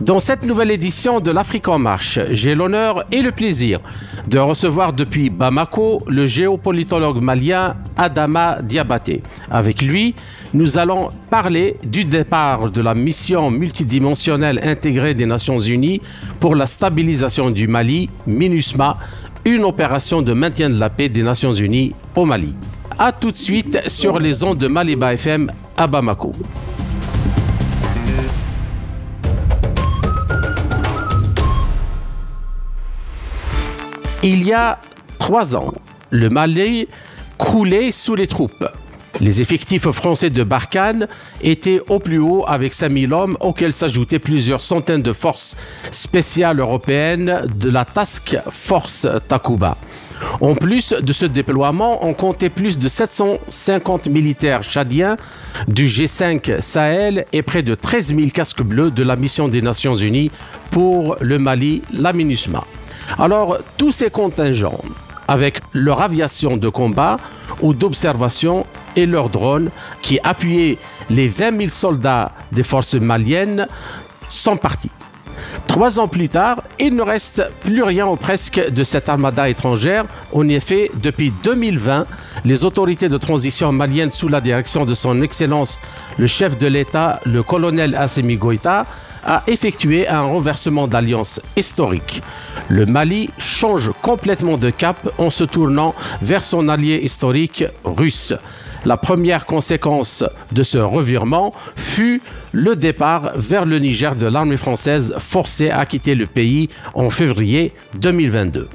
Dans cette nouvelle édition de l'Afrique en marche, j'ai l'honneur et le plaisir de recevoir depuis Bamako le géopolitologue malien Adama Diabaté. Avec lui, nous allons parler du départ de la mission multidimensionnelle intégrée des Nations Unies pour la stabilisation du Mali, MINUSMA, une opération de maintien de la paix des Nations Unies au Mali. A tout de suite sur les ondes de Maliba FM à Bamako. Il y a trois ans, le Mali croulait sous les troupes. Les effectifs français de Barkhane étaient au plus haut avec 5000 hommes auxquels s'ajoutaient plusieurs centaines de forces spéciales européennes de la Task Force Takuba. En plus de ce déploiement, on comptait plus de 750 militaires tchadiens du G5 Sahel et près de 13 000 casques bleus de la mission des Nations Unies pour le Mali, la MINUSMA. Alors, tous ces contingents, avec leur aviation de combat ou d'observation et leurs drones qui appuyaient les 20 000 soldats des forces maliennes, sont partis. Trois ans plus tard, il ne reste plus rien ou presque de cette armada étrangère. En effet, depuis 2020, les autorités de transition maliennes sous la direction de son Excellence le chef de l'État, le colonel Assemi Goïta, a effectué un renversement d'alliance historique. Le Mali change complètement de cap en se tournant vers son allié historique russe. La première conséquence de ce revirement fut le départ vers le Niger de l'armée française forcée à quitter le pays en février 2022.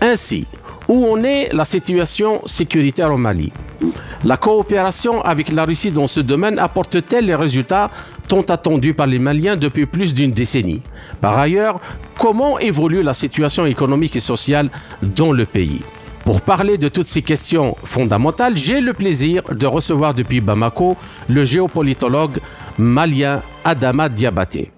Ainsi, où en est la situation sécuritaire au Mali. La coopération avec la Russie dans ce domaine apporte-t-elle les résultats tant attendus par les Maliens depuis plus d'une décennie? Par ailleurs, comment évolue la situation économique et sociale dans le pays? Pour parler de toutes ces questions fondamentales, j'ai le plaisir de recevoir depuis Bamako le géopolitologue malien Adama Diabaté.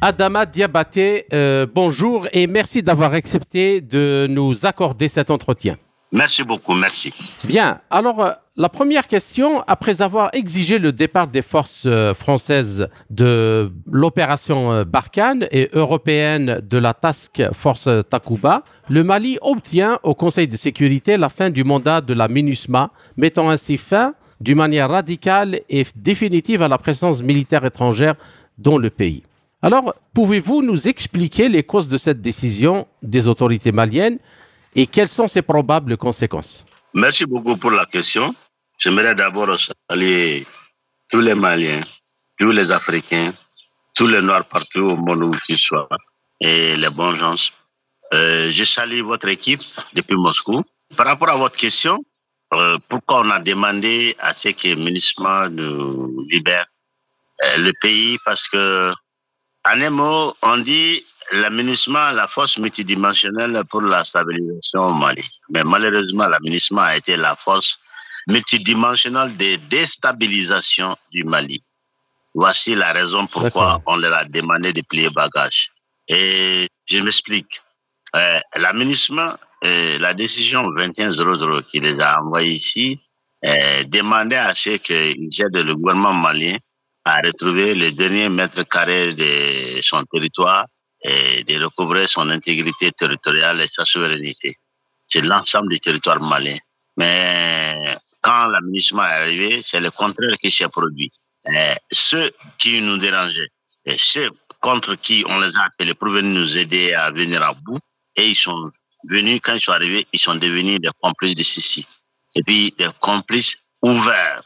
Adama Diabaté, euh, bonjour et merci d'avoir accepté de nous accorder cet entretien. Merci beaucoup, merci. Bien, alors euh, la première question, après avoir exigé le départ des forces euh, françaises de l'opération Barkhane et européenne de la Task Force Takuba, le Mali obtient au Conseil de sécurité la fin du mandat de la MINUSMA, mettant ainsi fin d'une manière radicale et définitive à la présence militaire étrangère dans le pays. Alors, pouvez-vous nous expliquer les causes de cette décision des autorités maliennes et quelles sont ses probables conséquences? Merci beaucoup pour la question. J'aimerais d'abord saluer tous les Maliens, tous les Africains, tous les Noirs partout au monde où ils soient et les bons gens. Euh, je salue votre équipe depuis Moscou. Par rapport à votre question, euh, pourquoi on a demandé à ce que le ministre nous libère euh, le pays Parce que en un mot, on dit l'aménagement, la force multidimensionnelle pour la stabilisation au Mali. Mais malheureusement, l'aménagement a été la force multidimensionnelle de déstabilisation du Mali. Voici la raison pourquoi on leur a demandé de plier bagage. Et je m'explique. Euh, l'aménagement, euh, la décision 2100 qui les a envoyés ici, euh, demandait à ce qu'ils aident le gouvernement malien à retrouver les derniers mètres carrés de son territoire et de recouvrer son intégrité territoriale et sa souveraineté. C'est l'ensemble du territoire malien. Mais quand l'aménagement est arrivé, c'est le contraire qui s'est produit. Et ceux qui nous dérangeaient, et ceux contre qui on les a appelés pour venir nous aider à venir à bout, et ils sont venus, quand ils sont arrivés, ils sont devenus des complices de ceci. Et puis des complices ouverts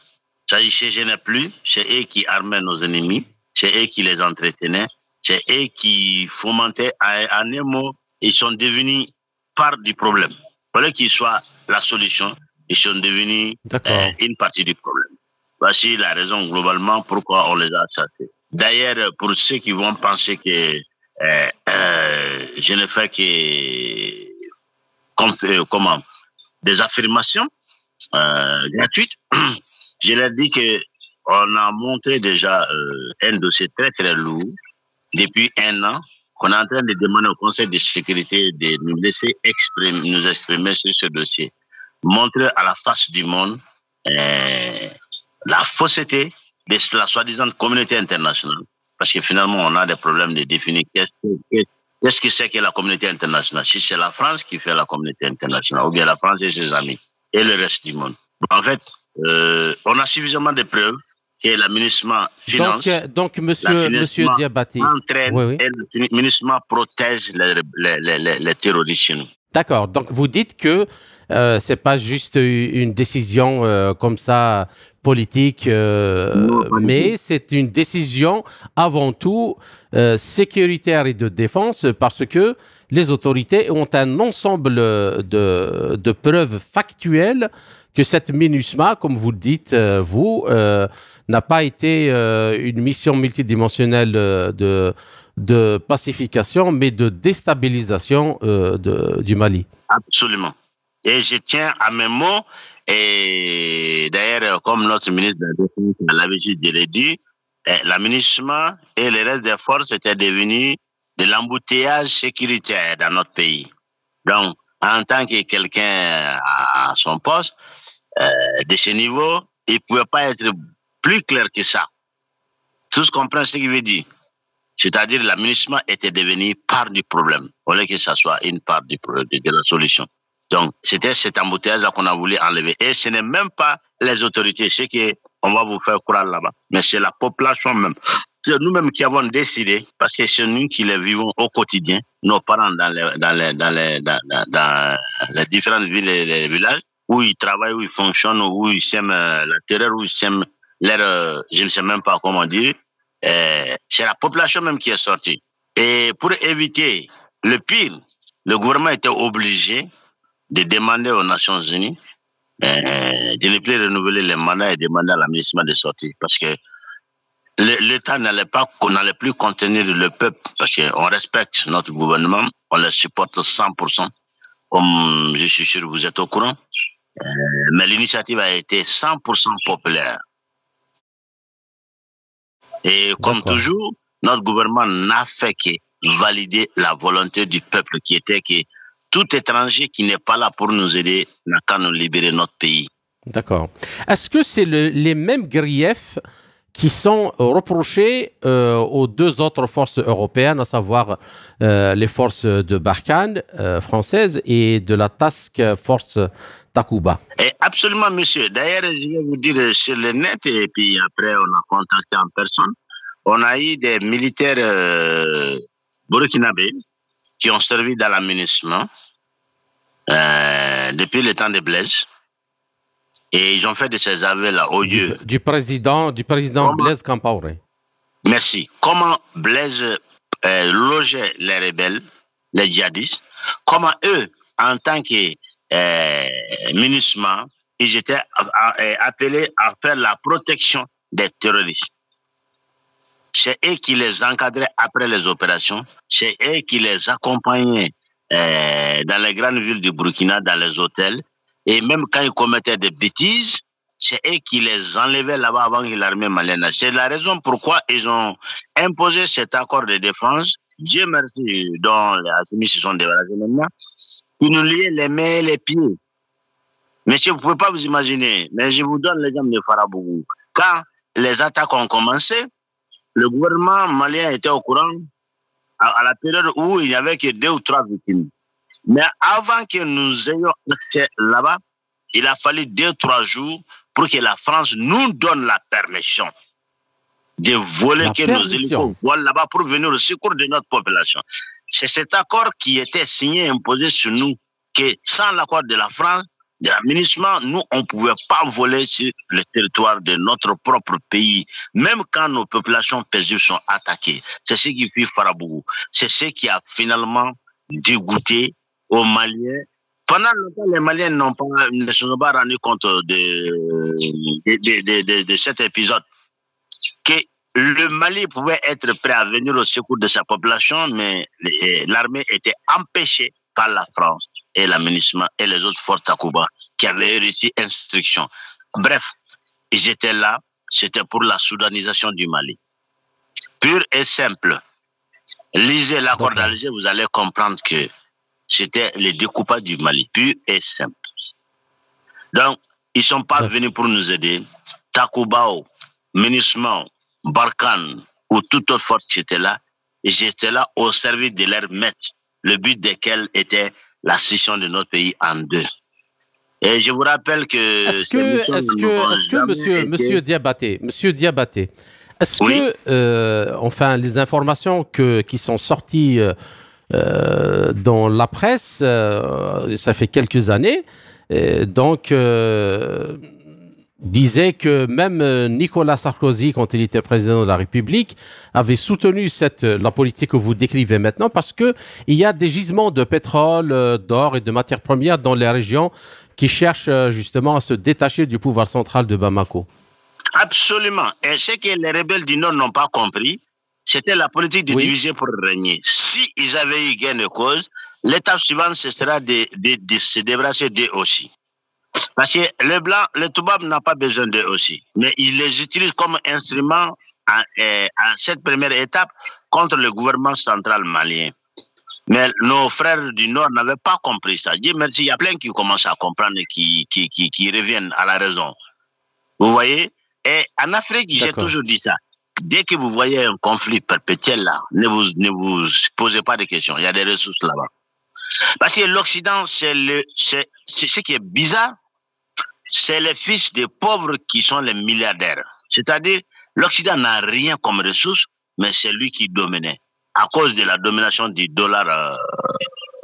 ne se gênait plus. C'est eux qui armaient nos ennemis. C'est eux qui les entretenaient. C'est eux qui fomentaient. En un mot, ils sont devenus part du problème. Il fallait qu'ils soient la solution. Ils sont devenus euh, une partie du problème. Voici la raison globalement pourquoi on les a chassés. D'ailleurs, pour ceux qui vont penser que euh, euh, je ne fais que comme, comment, des affirmations gratuites. Je leur dis que on a monté déjà un dossier très très lourd depuis un an qu'on est en train de demander au Conseil de sécurité de nous laisser exprimer, nous exprimer sur ce dossier. Montrer à la face du monde la fausseté de la soi-disant communauté internationale. Parce que finalement, on a des problèmes de définir qu'est-ce que c'est que la communauté internationale. Si c'est la France qui fait la communauté internationale, ou bien la France et ses amis, et le reste du monde. En fait, euh, on a suffisamment de preuves que l'administration finance. Donc, euh, donc monsieur, monsieur Diabaté. Entraîne oui, oui. et protège les, les, les, les terroristes chez nous. D'accord. Donc vous dites que euh, c'est pas juste une décision euh, comme ça politique, euh, non, mais c'est une décision avant tout sécuritaire et de défense parce que les autorités ont un ensemble de, de preuves factuelles que cette MINUSMA, comme vous le dites euh, vous, n'a pas été une mission multidimensionnelle de pacification, mais de déstabilisation euh, du Mali. Absolument. Et je tiens à mes mots, et d'ailleurs, comme notre ministre de la Défense l'avait dit, eh, l'aménagement et le reste des forces étaient devenus de l'embouteillage sécuritaire dans notre pays. Donc, en tant que quelqu'un à son poste, euh, de ce niveau, il ne pouvait pas être plus clair que ça. Tous comprennent ce qu'il veut dire. C'est-à-dire l'aménagement était devenu part du problème, au lieu que ça soit une part de, la solution. Donc, c'était cet embouteillage-là qu'on a voulu enlever. Et ce n'est même pas les autorités, c'est qu'on va vous faire croire là-bas, mais c'est la population même. C'est nous-mêmes qui avons décidé, parce que c'est nous qui les vivons au quotidien, nos parents dans les, dans les, dans les, dans, les différentes villes et villages, où ils travaillent, où ils fonctionnent, où ils sèment la terreur, où ils sèment l'air, je ne sais même pas comment dire, euh, c'est la population même qui est sortie. Et pour éviter le pire, le gouvernement était obligé de demander aux Nations Unies euh, de ne plus renouveler les mandats et demander à l'administration de sortir. Parce que l'État n'allait pas, n'allait plus contenir le peuple, parce qu'on respecte notre gouvernement, on le supporte 100%, comme je suis sûr que vous êtes au courant. Euh, mais l'initiative a été 100% populaire. Et comme toujours, notre gouvernement n'a fait que valider la volonté du peuple qui était que tout étranger qui n'est pas là pour nous aider n'a qu'à nous libérer notre pays. D'accord. Est-ce que c'est le, les mêmes griefs qui sont reprochés euh, aux deux autres forces européennes, à savoir euh, les forces de Barkhane euh, françaises et de la Task Force Takuba. Et absolument, monsieur. D'ailleurs, je vais vous dire sur le net, et puis après, on a contacté en personne. On a eu des militaires euh, burkinabés qui ont servi dans l'aménagement euh, depuis le temps de Blaise. Et ils ont fait de ces aveux-là au lieu. Du, du, président, du président Comment, Blaise Campaoré. Merci. Comment Blaise euh, logeait les rebelles, les djihadistes, comment eux, en tant que euh, MINUSMA, ils étaient appelés à faire la protection des terroristes? C'est eux qui les encadraient après les opérations, c'est eux qui les accompagnaient euh, dans les grandes villes du Burkina, dans les hôtels, et même quand ils commettaient des bêtises, c'est eux qui les enlevaient là-bas avant que l'armée malienne. C'est la raison pourquoi ils ont imposé cet accord de défense. Dieu merci, dont les Assimi se sont débarrassés maintenant, qui nous liait les mains et les pieds. Monsieur, vous ne pouvez pas vous imaginer, mais je vous donne l'exemple de Farabougou. Quand les attaques ont commencé, le gouvernement malien était au courant à, la période où il n'y avait que deux ou trois victimes. Mais avant que nous ayons accès là-bas, il a fallu deux trois jours pour que la France nous donne la permission de voler la que permission. nos hélicos volent là-bas pour venir au secours de notre population. C'est cet accord qui était signé et imposé sur nous que sans l'accord de la France, de l'aménagement, nous, on ne pouvait pas voler sur le territoire de notre propre pays, même quand nos populations paisibles sont attaquées. C'est ce qui fait Farabougou. C'est ce qui a finalement dégoûté aux Maliens. Pendant longtemps, les Maliens n'ont pas, ne se sont pas rendus compte de, de, de, de cet épisode. Que le Mali pouvait être prêt à venir au secours de sa population, mais l'armée était empêchée par la France et l'aménagement et les autres forces Takuba qui avaient réussi instruction. Bref, ils étaient là, c'était pour la soudanisation du Mali. Pur et simple. Lisez l'accord d'Alger, vous allez comprendre que c'était le découpage du Mali, pur et simple. Donc, ils ne sont pas venus pour nous aider. Takubao, Ménisman, Barkhane ou toute autre force qui était là, j'étais là au service de leur maître, le but desquels était la scission de notre pays en deux. Et je vous rappelle que... Est-ce que, est-ce que, est que monsieur, monsieur Diabaté, monsieur Diabaté, est-ce que, euh, enfin, les informations que, qui sont sorties euh, dans la presse, ça fait quelques années, donc disait que même euh, Nicolas Sarkozy, quand il était président de la République, avait soutenu cette, euh, la politique que vous décrivez maintenant parce que il y a des gisements de pétrole, euh, d'or et de matières premières dans les régions qui cherchent justement à se détacher du pouvoir central de Bamako. Absolument. Et ce que les rebelles du Nord n'ont pas compris, c'était la politique de diviser pour régner. Si ils avaient eu gain de cause, l'étape suivante, ce sera de, de, de se débarrasser d'eux aussi. Parce que le blanc, le Toubab n'a pas besoin d'eux aussi. Mais ils les utilisent comme instrument à, euh, à, cette première étape contre le gouvernement central malien. Mais nos frères du Nord n'avaient pas compris ça. Dieu merci, il y a plein qui commencent à comprendre et qui, qui, qui, qui reviennent à la raison. Vous voyez? Et en Afrique, j'ai toujours dit ça. Dès que vous voyez un conflit perpétuel là, ne vous, ne vous posez pas de questions. Il y a des ressources là-bas. Parce que l'Occident, c'est ce qui est bizarre, c'est les fils des pauvres qui sont les milliardaires. C'est-à-dire, l'Occident n'a rien comme ressource, mais c'est lui qui dominait. À cause de la domination du dollar, euh,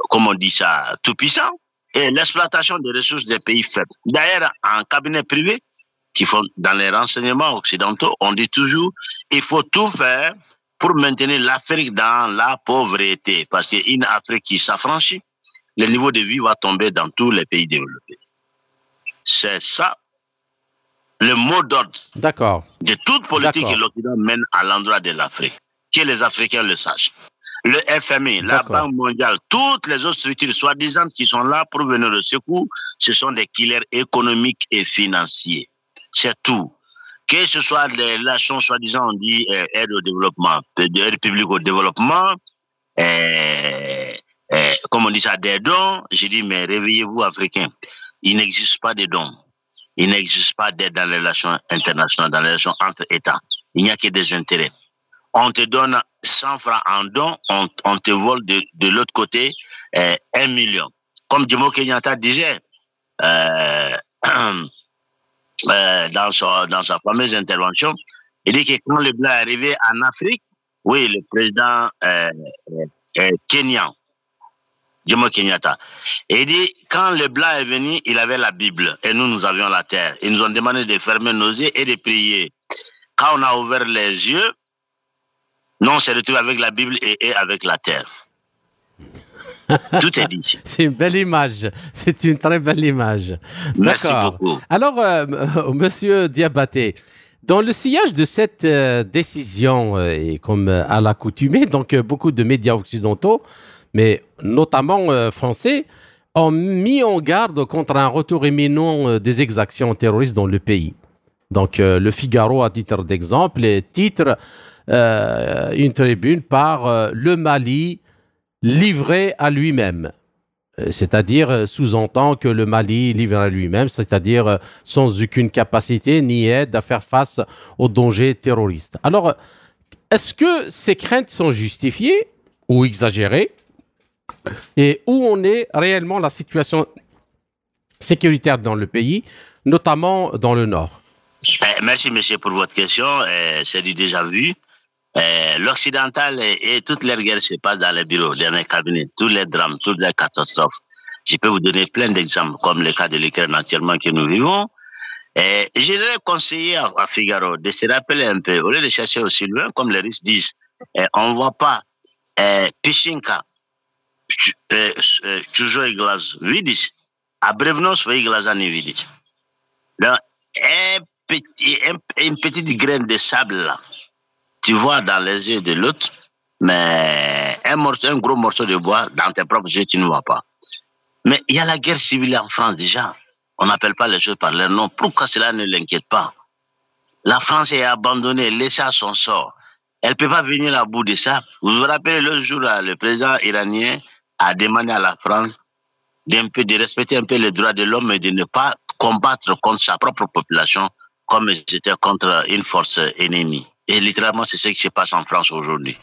comme on dit ça, tout puissant, et l'exploitation des ressources des pays faibles. D'ailleurs, en cabinet privé, qui font dans les renseignements occidentaux, on dit toujours, il faut tout faire pour maintenir l'Afrique dans la pauvreté. Parce qu'une Afrique qui s'affranchit, le niveau de vie va tomber dans tous les pays développés. C'est ça le mot d'ordre de toute politique que l'Occident mène à l'endroit de l'Afrique. Que les Africains le sachent. Le FMI, la Banque mondiale, toutes les autres structures soi-disant qui sont là pour venir au secours, ce sont des killers économiques et financiers. C'est tout. Que ce soit les relations soi-disant, on dit euh, aide au développement, aide publique au développement, euh, euh, comme on dit ça, des dons, j'ai dit, mais réveillez-vous, Africains. Il n'existe pas de dons. Il n'existe pas d'aide dans les relations internationales, dans les relations entre États. Il n'y a que des intérêts. On te donne 100 francs en don, on, on te vole de, de l'autre côté un million. Comme Jomo Kenyatta disait euh, euh, dans, sa, dans sa fameuse intervention, il dit que quand le blanc est arrivé en Afrique, oui, le président euh, euh, kenyan, Jomo Kenyatta. Il dit, quand le blanc est venu, il avait la Bible et nous, nous avions la terre. Ils nous ont demandé de fermer nos yeux et de prier. Quand on a ouvert les yeux, nous, on s'est retrouvé avec la Bible et, avec la terre. Tout est dit. C'est une belle image. C'est une très belle image. Merci beaucoup. Alors, euh, monsieur Diabaté, dans le sillage de cette euh, décision, euh, et comme à l'accoutumée, donc beaucoup de médias occidentaux mais notamment euh, français, ont mis en garde contre un retour imminent euh, des exactions terroristes dans le pays. Donc, euh, le Figaro, à titre d'exemple, titre une tribune par Le Mali livré à lui-même. C'est-à-dire, sous-entend que le Mali livré à lui-même, c'est-à-dire sans aucune capacité ni aide à faire face aux dangers terroristes. Alors, est-ce que ces craintes sont justifiées ou exagérées? Et où on est réellement la situation sécuritaire dans le pays, notamment dans le nord? Eh, merci, monsieur, pour votre question. Eh, c'est du déjà vu. Eh, l'occidental et, toutes les guerres se passent dans les bureaux, dans les cabinets, tous les drames, toutes les catastrophes. Je peux vous donner plein d'exemples, comme le cas de l'Ukraine actuellement que nous vivons. Et je voudrais conseiller à, Figaro de se rappeler un peu, au lieu de chercher aussi loin, comme les Russes disent, on ne voit pas Pishinka čužo glas vidiš, a brevno svoje glasa ne vidiš. Donc, un petit, un, une petite graine de sable là, tu vois dans les yeux de l'autre, mais un, morceau, un gros morceau de bois, dans tes propres yeux, tu ne vois pas. Mais il y a la guerre civile en France déjà. On n'appelle pas les choses par leur nom. Pourquoi cela ne l'inquiète pas? La France est abandonnée, laissée à son sort. Elle ne peut pas venir à bout de ça. Vous vous rappelez le jour le président iranien a demandé à la France peu, de respecter un peu les droits de l'homme et de ne pas combattre contre sa propre population comme c'était contre une force ennemie. Et littéralement, c'est ce qui se passe en France aujourd'hui.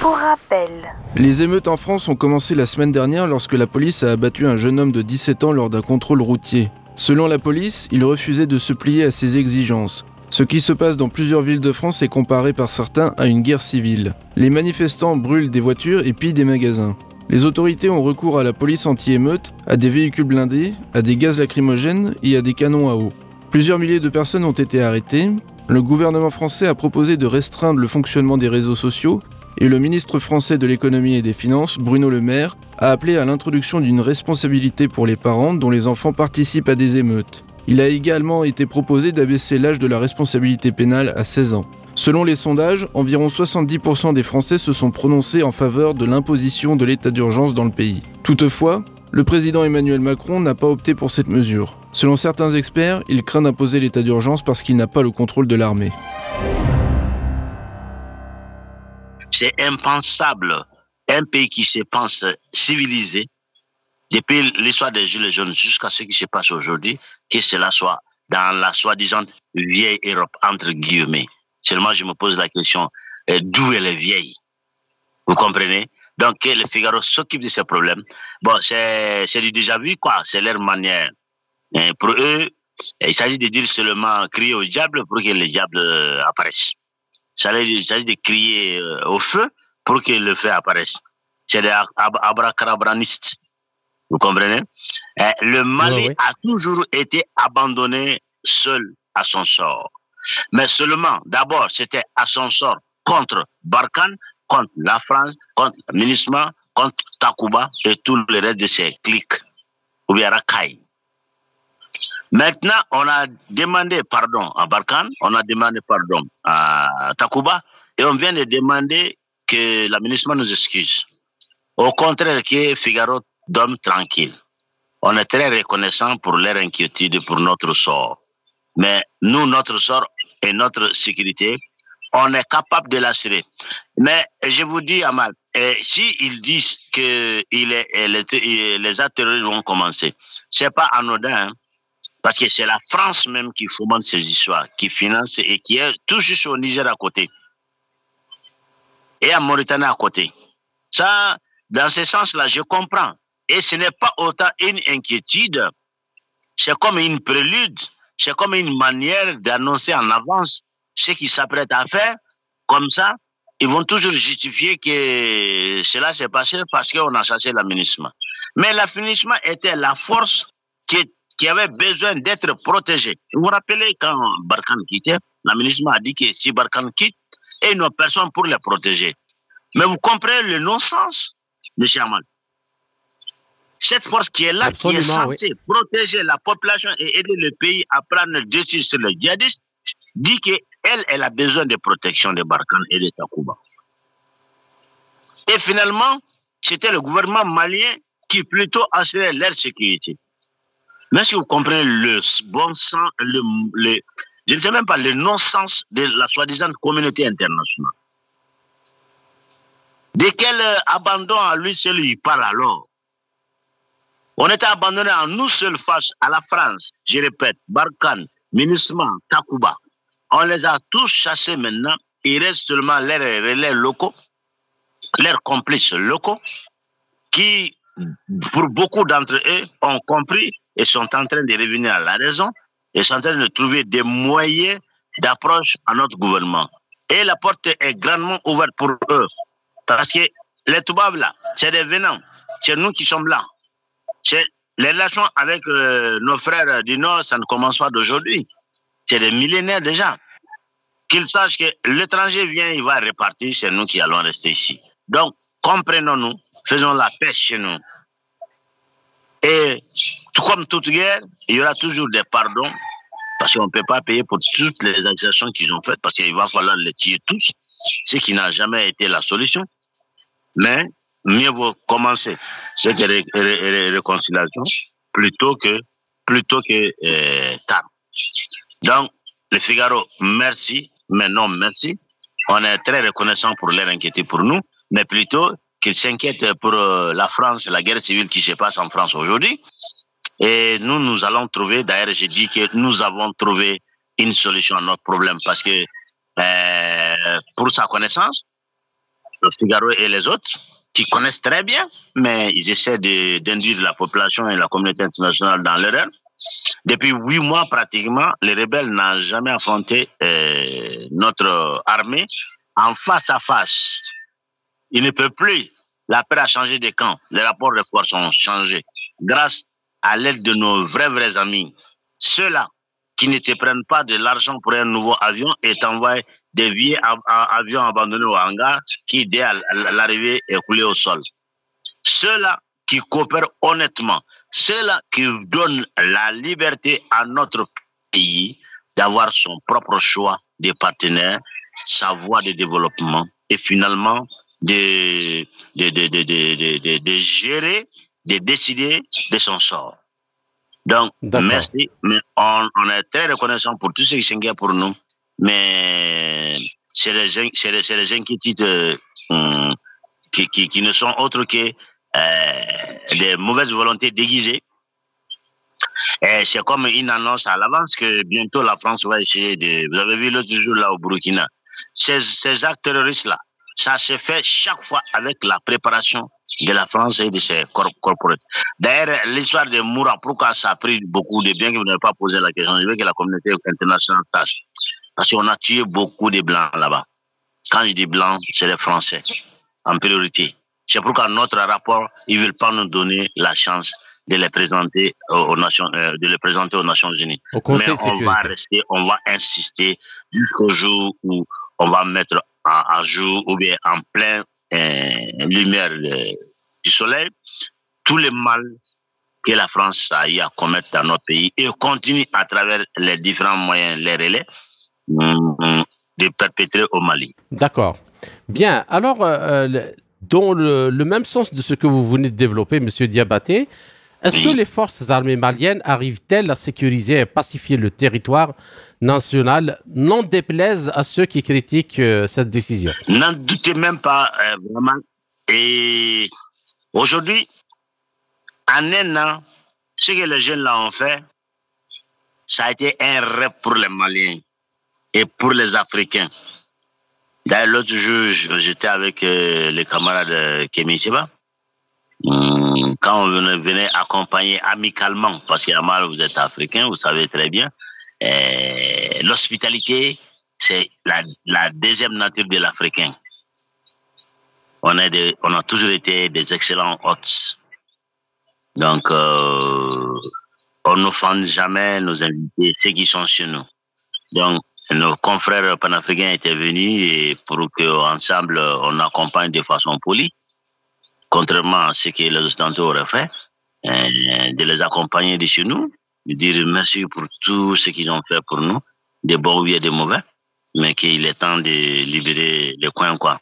Pour rappel. Les émeutes en France ont commencé la semaine dernière lorsque la police a abattu un jeune homme de 17 ans lors d'un contrôle routier. Selon la police, il refusait de se plier à ses exigences. Ce qui se passe dans plusieurs villes de France est comparé par certains à une guerre civile. Les manifestants brûlent des voitures et pillent des magasins. Les autorités ont recours à la police anti-émeute, à des véhicules blindés, à des gaz lacrymogènes et à des canons à eau. Plusieurs milliers de personnes ont été arrêtées. Le gouvernement français a proposé de restreindre le fonctionnement des réseaux sociaux et le ministre français de l'économie et des finances, Bruno Le Maire, a appelé à l'introduction d'une responsabilité pour les parents dont les enfants participent à des émeutes. Il a également été proposé d'abaisser l'âge de la responsabilité pénale à 16 ans. Selon les sondages, environ 70% des Français se sont prononcés en faveur de l'imposition de l'état d'urgence dans le pays. Toutefois, le président Emmanuel Macron n'a pas opté pour cette mesure. Selon certains experts, il craint d'imposer l'état d'urgence parce qu'il n'a pas le contrôle de l'armée. C'est impensable. Un pays qui se pense civilisé, depuis l'histoire des Gilets jaunes jusqu'à ce qui se passe aujourd'hui, que cela soit dans la soi-disant vieille Europe, entre guillemets. Seulement, je me pose la question, euh, d'où elle est vieille? Vous comprenez? Donc, le Figaro s'occupe de ces problèmes. Bon, c'est du déjà vu, quoi. C'est leur manière. pour eux, il s'agit de dire seulement crier au diable pour que le diable euh, apparaisse. Il s'agit de crier euh, au feu pour que le feu apparaisse. C'est des abracadabranistes. Vous comprenez? Eh, Le Mali a toujours été abandonné seul à son sort. Mais seulement, d'abord, c'était à son sort contre Barkhane, contre la France, contre le contre Takuba et tout le reste de ses clics, ou bien Rakai. Maintenant, on a demandé pardon à Barkhane, on a demandé pardon à Takuba, et on vient de demander que la nous excuse. Au contraire, que Figaro d'hommes tranquilles. On est très reconnaissant pour leur inquiétude, pour notre sort. Mais nous, notre sort et notre sécurité, on est capable de l'assurer. Mais je vous dis, Amal, si ils disent que est, les, les actes vont commencer, c'est pas anodin, hein, parce que c'est la France même qui fomente ces histoires, qui finance et qui est tout juste au Niger à côté. Et à Mauritanie à côté. Ça, dans ce sens-là, je comprends. Et ce n'est pas autant une inquiétude, c'est comme une prélude, c'est comme une manière d'annoncer en avance ce qu'ils s'apprêtent à faire. Comme ça, ils vont toujours justifier que cela s'est passé parce qu'on a chassé l'aménagement. Mais l'aménagement était la force qui, qui avait besoin d'être protégée. Vous vous rappelez quand Barkhane quittait, l'aménagement a dit que si Barkhane quitte, il n'y a personne pour les protéger. Mais vous comprenez le non-sens, M. Amal? Cette force qui est là, qui est censée protéger la population et aider le pays à prendre le dessus sur le djihadiste, dit qu'elle, elle a besoin de protection de Barkhane et de Takuba. Et finalement, c'était le gouvernement malien qui plutôt assurait leur sécurité. Mais si vous comprenez le bon sens, je ne sais même pas le non-sens de la soi-disant communauté internationale. De quel abandon à lui seul il parle alors? On était abandonné en nous seuls face à la France. Je répète, Barkhane, Minisma, Takuba. On les a tous chassés maintenant. Il reste seulement relais locaux, leurs complices locaux, qui, pour beaucoup d'entre eux, ont compris et sont en train de revenir à la raison et sont en train de trouver des moyens d'approche à notre gouvernement. Et la porte est grandement ouverte pour eux. Parce que les Toubabs, là, c'est des venants. C'est nous qui sommes là. Les relations avec euh, nos frères du Nord, ça ne commence pas d'aujourd'hui. C'est des millénaires déjà. Qu'ils sachent que l'étranger vient, il va repartir, c'est nous qui allons rester ici. Donc, comprenons-nous, faisons la paix chez nous. Et comme toute guerre, il y aura toujours des pardons, parce qu'on ne peut pas payer pour toutes les actions qu'ils ont faites, parce qu'il va falloir les tuer tous. ce qui n'a jamais été la solution. Mais mieux vaut commencer cette ré ré réconciliation plutôt que, plutôt que euh, tard. Donc, le Figaro, merci, mais non merci. On est très reconnaissant pour leur inquiétude pour nous, mais plutôt qu'ils s'inquiètent pour euh, la France, la guerre civile qui se passe en France aujourd'hui. Et nous, nous allons trouver, d'ailleurs, j'ai dit que nous avons trouvé une solution à notre problème parce que, euh, pour sa connaissance, le Figaro et les autres, qui connaissent très bien, mais ils essaient d'induire la population et la communauté internationale dans l'erreur. Depuis huit mois pratiquement, les rebelles n'ont jamais affronté euh, notre armée en face à face. Ils ne peuvent plus. La paix a changé de camp. Les rapports de force ont changé. Grâce à l'aide de nos vrais, vrais amis. Ceux-là qui ne te prennent pas de l'argent pour un nouveau avion et t'envoient des vieux avions abandonnés au hangar qui, dès l'arrivée, est coulé au sol. Ceux-là qui coopèrent honnêtement, ceux-là qui donnent la liberté à notre pays d'avoir son propre choix de partenaires, sa voie de développement et finalement de, de, de, de, de gérer, de décider de son sort. Donc, merci. Mais on, on, est très reconnaissant pour tout ce qui s'inquiète pour nous. Mais c'est les, les, les, inquiétudes euh, qui, qui, qui, ne sont autres que euh, des mauvaises volontés déguisées. C'est comme une annonce à l'avance que bientôt la France va essayer de. Vous avez vu l'autre jour là au Burkina. Ces, ces actes terroristes-là, ça se fait chaque fois avec la préparation de la France et de ses corporates. D'ailleurs, l'histoire de Moura, pourquoi ça a pris beaucoup de bien que vous n'avez pas posé la question? Je veux que la communauté internationale sache. Parce qu'on a tué beaucoup de Blancs là-bas. Quand je dis Blancs, c'est les Français, en priorité. C'est pourquoi notre rapport, ils ne veulent pas nous donner la chance de les présenter aux Nations, euh, de les présenter aux Nations Unies. Au Mais on va rester, on va insister jusqu'au jour où on va mettre à, à jour ou bien en plein euh, lumière du soleil tous les mal que la France a eu à commettre dans notre pays et continue à travers les différents moyens, les relais, de perpétrer au Mali. D'accord. Bien. Alors, euh, dans le, le, même sens de ce que vous venez de développer, Monsieur Diabaté, est-ce que les forces armées maliennes arrivent-elles à sécuriser et pacifier le territoire national, non déplaise à ceux qui critiquent euh, cette décision N'en doutez même pas, euh, vraiment. Et aujourd'hui, en un an, ce que les jeunes là ont fait, ça a été un rêve pour les Maliens et pour les Africains. D'ailleurs, l'autre jour, j'étais avec euh, les camarades Kémy Seba. Hum, quand on venait accompagner amicalement, parce qu'il y a mal, vous êtes africain, vous savez très bien, l'hospitalité, c'est la, deuxième nature de l'Africain. On, on a toujours été des excellents hôtes. Donc, euh, on n'offende jamais nos invités, ceux qui sont chez nous. Donc, nos confrères panafricains étaient venus et pour qu'ensemble, on accompagne de façon polie contrairement à ce que les Occidentaux auraient fait, euh, de les accompagner de chez nous, de dire merci pour tout ce qu'ils ont fait pour nous, des bons et des mauvais, mais qu'il est temps de libérer les coins. Quoi.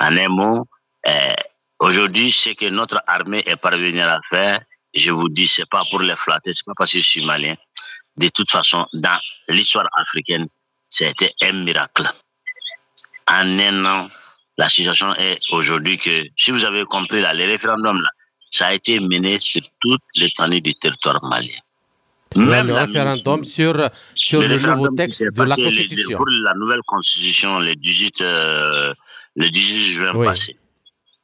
En un mot, euh, aujourd'hui, ce que notre armée est parvenue à faire, je vous dis, c'est pas pour les flatter, c'est pas parce que je suis malien. De toute façon, dans l'histoire africaine, c'était un miracle. En un an, la situation est aujourd'hui que, si vous avez compris, là, les référendums, là, ça a été mené sur toute l'étendue du territoire malien. Même le référendum sur, sur le, nouveau texte de la Constitution. pour la nouvelle Constitution, le 18, euh, le 18 juin oui. passé.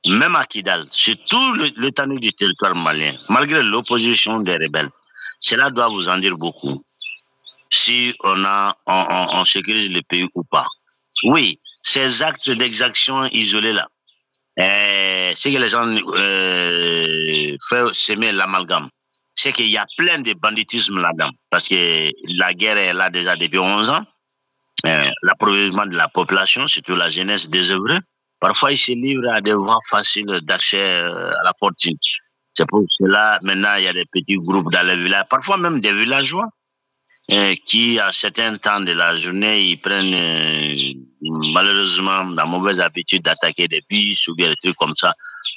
Même à Kidal, sur tout l'étendue du territoire malien, malgré l'opposition des rebelles, cela doit vous en dire beaucoup. Si on, a, on, sécurise le pays ou pas. Oui, ces actes d'exaction isolés là, euh, c'est que les gens euh, font semer l'amalgame. C'est qu'il y a plein de banditisme là-dedans. Parce que la guerre est là déjà depuis 11 ans. Euh, L'approvisionnement de la population, surtout la jeunesse désœuvrée, parfois ils se livrent à des voies faciles d'accès euh, à la fortune. C'est pour cela, maintenant, il y a des petits groupes dans les villages, parfois même des villageois, qui, à certains temps de la journée, ils prennent euh, malheureusement la mauvaise habitude d'attaquer des bus ou bien des trucs comme ça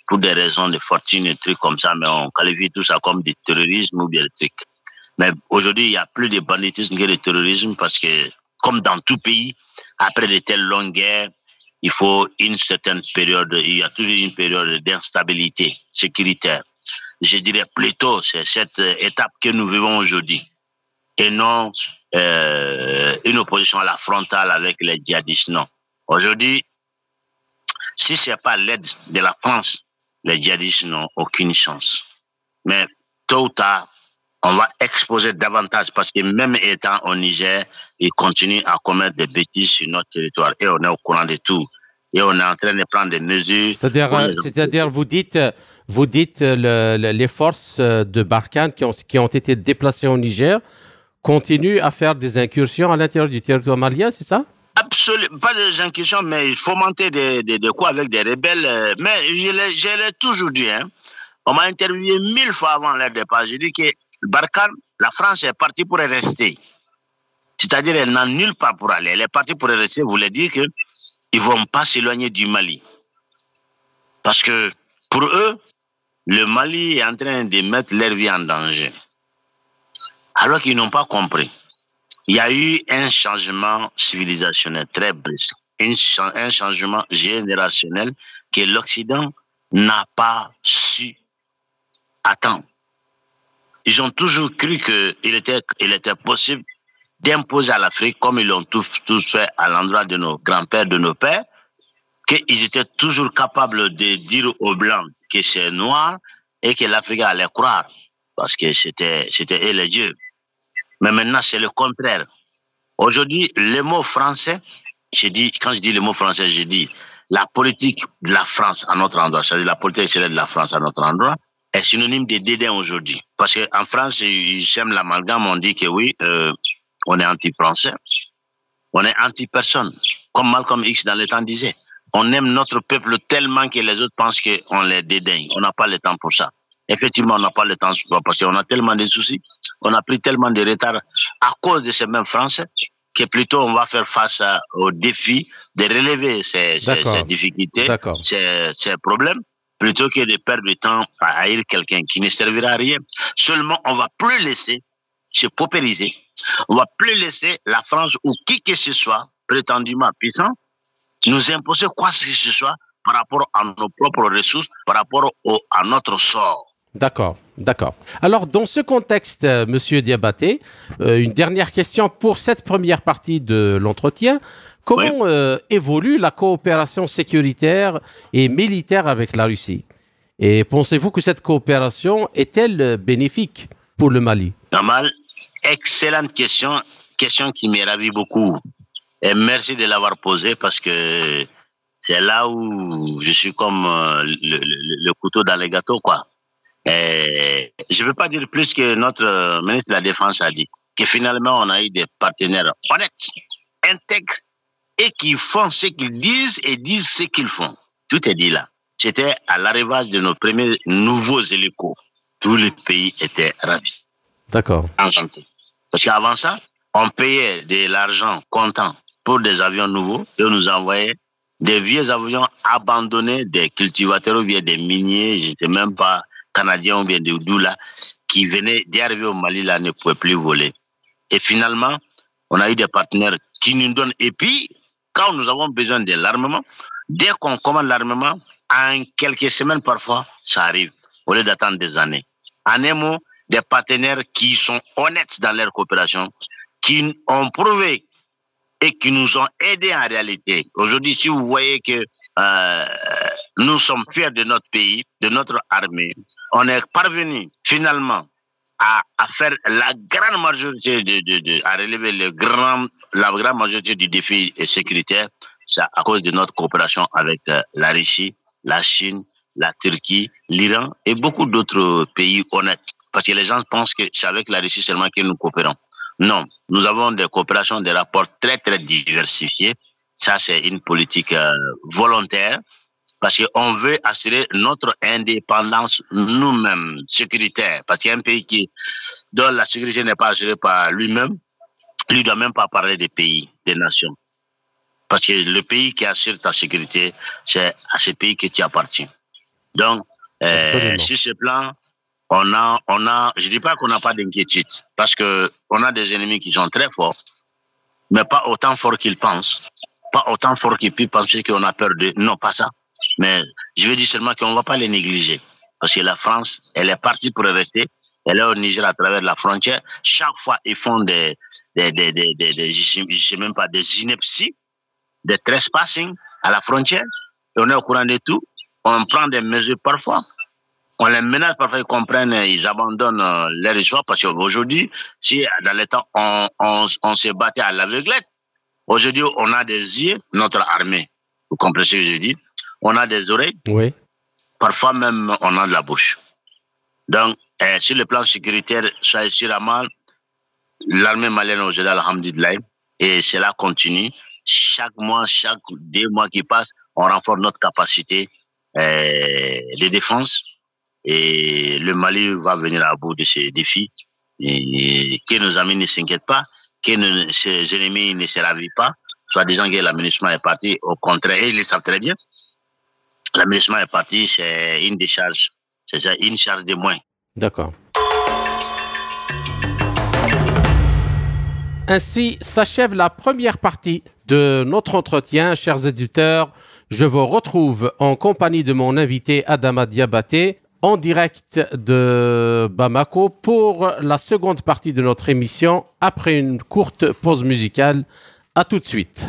pour des raisons de fortune, des trucs comme ça, mais on qualifie tout ça comme du terrorisme ou bien des trucs. Mais aujourd'hui, il n'y a plus de banditisme que de terrorisme parce que, comme dans tout pays, après de telles longues guerres, il faut une certaine période, il y a toujours une période d'instabilité sécuritaire. Je dirais plutôt, c'est cette étape que nous vivons aujourd'hui et non euh, une opposition à la frontale avec les djihadistes. Non. Aujourd'hui, si ce n'est pas l'aide de la France, les djihadistes n'ont aucune chance. Mais tôt ou tard, on va exposer davantage parce que même étant au Niger, ils continuent à commettre des bêtises sur notre territoire et on est au courant de tout. Et on est en train de prendre des mesures. C'est-à-dire, euh, c'est-à-dire vous dites, vous dites le, les forces euh, de Barkhane qui ont, qui ont été déplacées au Niger continuent à faire des incursions à l'intérieur du territoire malien, c'est ça? Absolument, pas des incursions, mais fomenter des, des, de quoi avec des rebelles. euh, Mais je l'ai toujours dit, hein. on m'a interviewé mille fois avant leur départ. J'ai dit que Barkhane, la France est partie pour y rester. C'est-à-dire, elle n'a nulle part pour aller. Elle est partie pour y rester, voulait dire qu'ils ne vont pas s'éloigner du Mali. Parce que pour eux, le Mali est en train de mettre leur vie en danger. Alors qu'ils n'ont pas compris. Il y a eu un changement civilisationnel très brusque, un, cha- un changement générationnel que l'Occident n'a pas su attendre. Ils ont toujours cru qu'il était, était possible d'imposer à l'Afrique, comme ils l'ont tous, tous fait à l'endroit de nos grands-pères, de nos pères, qu'ils étaient toujours capables de dire aux Blancs que c'est noir et que l'Afrique allait croire, parce que c'était c'était eux les dieux. Mais maintenant, c'est le contraire. Aujourd'hui, le mot français, quand je dis le mot français, je dis la politique de la France à notre endroit, c'est-à-dire la politique extérieure de la France à notre endroit, est synonyme de dédain aujourd'hui. Parce qu'en France, aiment l'amalgame, on dit que oui, euh, on est anti-français, on est anti-personne, comme Malcolm X dans le temps disait. On aime notre peuple tellement que les autres pensent qu'on les dédaigne. On n'a pas le temps pour ça. Effectivement, on n'a pas le temps parce qu'on a tellement de soucis, on a pris tellement de retard à cause de ces mêmes Français que plutôt on va faire face au défi de relever ces, ces- D'accord. ces difficultés, ces, ces problèmes, plutôt que de perdre du temps à haïr quelqu'un qui ne servira à rien. Seulement, on va plus laisser se paupériser. On va plus laisser la France ou qui que ce soit, prétendument puissant, nous imposer quoi que ce soit par rapport à nos propres ressources, par rapport au- à notre sort. D'accord, d'accord. Alors, dans ce contexte, euh, Monsieur Diabaté, euh, une dernière question pour cette première partie de l'entretien. Comment euh, évolue la coopération sécuritaire et militaire avec la Russie? Et pensez-vous que cette coopération est-elle bénéfique pour le Mali? Normal, excellente question, question qui me ravit beaucoup. Et merci de l'avoir posée parce que c'est là où je suis comme le, le- le couteau dans le gâteau, quoi. Et je ne veux pas dire plus que notre euh, ministre de la Défense a dit, que finalement on a eu des partenaires honnêtes, intègres et qui font ce qu'ils disent et disent ce qu'ils font. Tout est dit là. C'était à l'arrivage de nos premiers nouveaux hélicos. Tous les pays étaient ravis D'accord. enchanté. Parce qu'avant ça, on payait de l'argent comptant pour des avions nouveaux et on nous envoyait des vieux avions abandonnés, des cultivateurs ou bien des miniers, je ne sais même pas, canadiens ou bien de d'où là, qui venaient d'arriver au Mali là, ne pouvaient plus voler. Et finalement, on a eu des partenaires qui nous donnent. Et puis, quand nous avons besoin de l'armement, dès qu'on commande l'armement, en quelques semaines parfois, ça arrive, au lieu d'attendre des années. En un mot, des partenaires qui sont honnêtes dans leur coopération, qui ont prouvé et qui nous ont aidés en réalité. Aujourd'hui, si vous voyez que euh, nous sommes fiers de notre pays, de notre armée, on est parvenu finalement à, à faire la grande majorité, de, de, de- à relever le grand, la grande majorité du défi sécuritaire, à cause de notre coopération avec euh, la Russie, la Chine, la Turquie, l'Iran et beaucoup d'autres pays honnêtes. Parce que les gens pensent que c'est avec la Russie seulement que nous coopérons. Non, nous avons des coopérations, des rapports très, très diversifiés. Ça, c'est une politique euh, volontaire parce qu'on veut assurer notre indépendance nous-mêmes, sécuritaire. Parce qu'il y a un pays qui, dont la sécurité n'est pas assurée par lui-même, lui ne doit même pas parler des pays, des nations. Parce que le pays qui assure ta sécurité, c'est à ce pays que tu appartiens. Donc, euh, sur ce plan, on a, on a, je dis pas qu'on n'a pas d'inquiétude, parce que on a des ennemis qui sont très forts, mais pas autant forts qu'ils pensent, pas autant forts qu'ils puissent penser qu'on a peur de. Non, pas ça. Mais je veux dire seulement qu'on ne va pas les négliger, parce que la France, elle est partie pour rester. Elle est au Niger à travers la frontière. Chaque fois, ils font des, des, des, des, des, je même pas, des inepties, des trespassing à la frontière. Et on est au courant de tout. On prend des mesures parfois on les menace, parfois ils comprennent, ils abandonnent euh, leur choix parce qu'aujourd'hui, si dans le temps on, on, on se battait à l'aveuglette, aujourd'hui on a des yeux, notre armée, vous comprenez ce que je dis, on a des oreilles, oui. parfois même on a de la bouche. Donc, eh, sur le plan sécuritaire, ça mal, l'armée malienne aujourd'hui, alhamdulillah, et cela continue. Chaque mois, chaque deux mois qui passent, on renforce notre capacité eh, de défense et le Mali va venir à bout de ces défis. Et que nos amis ne s'inquiètent pas, que nos, ses ennemis ne se ravivent pas, soit disant que l'aménagement est parti. Au contraire, et ils le savent très bien. L'aménagement est parti, c'est une décharge. C'est ça, une charge de moins. D'accord. Ainsi s'achève la première partie de notre entretien, chers éditeurs. Je vous retrouve en compagnie de mon invité Adama Diabaté, en direct de Bamako pour la seconde partie de notre émission après une courte pause musicale. À tout de suite.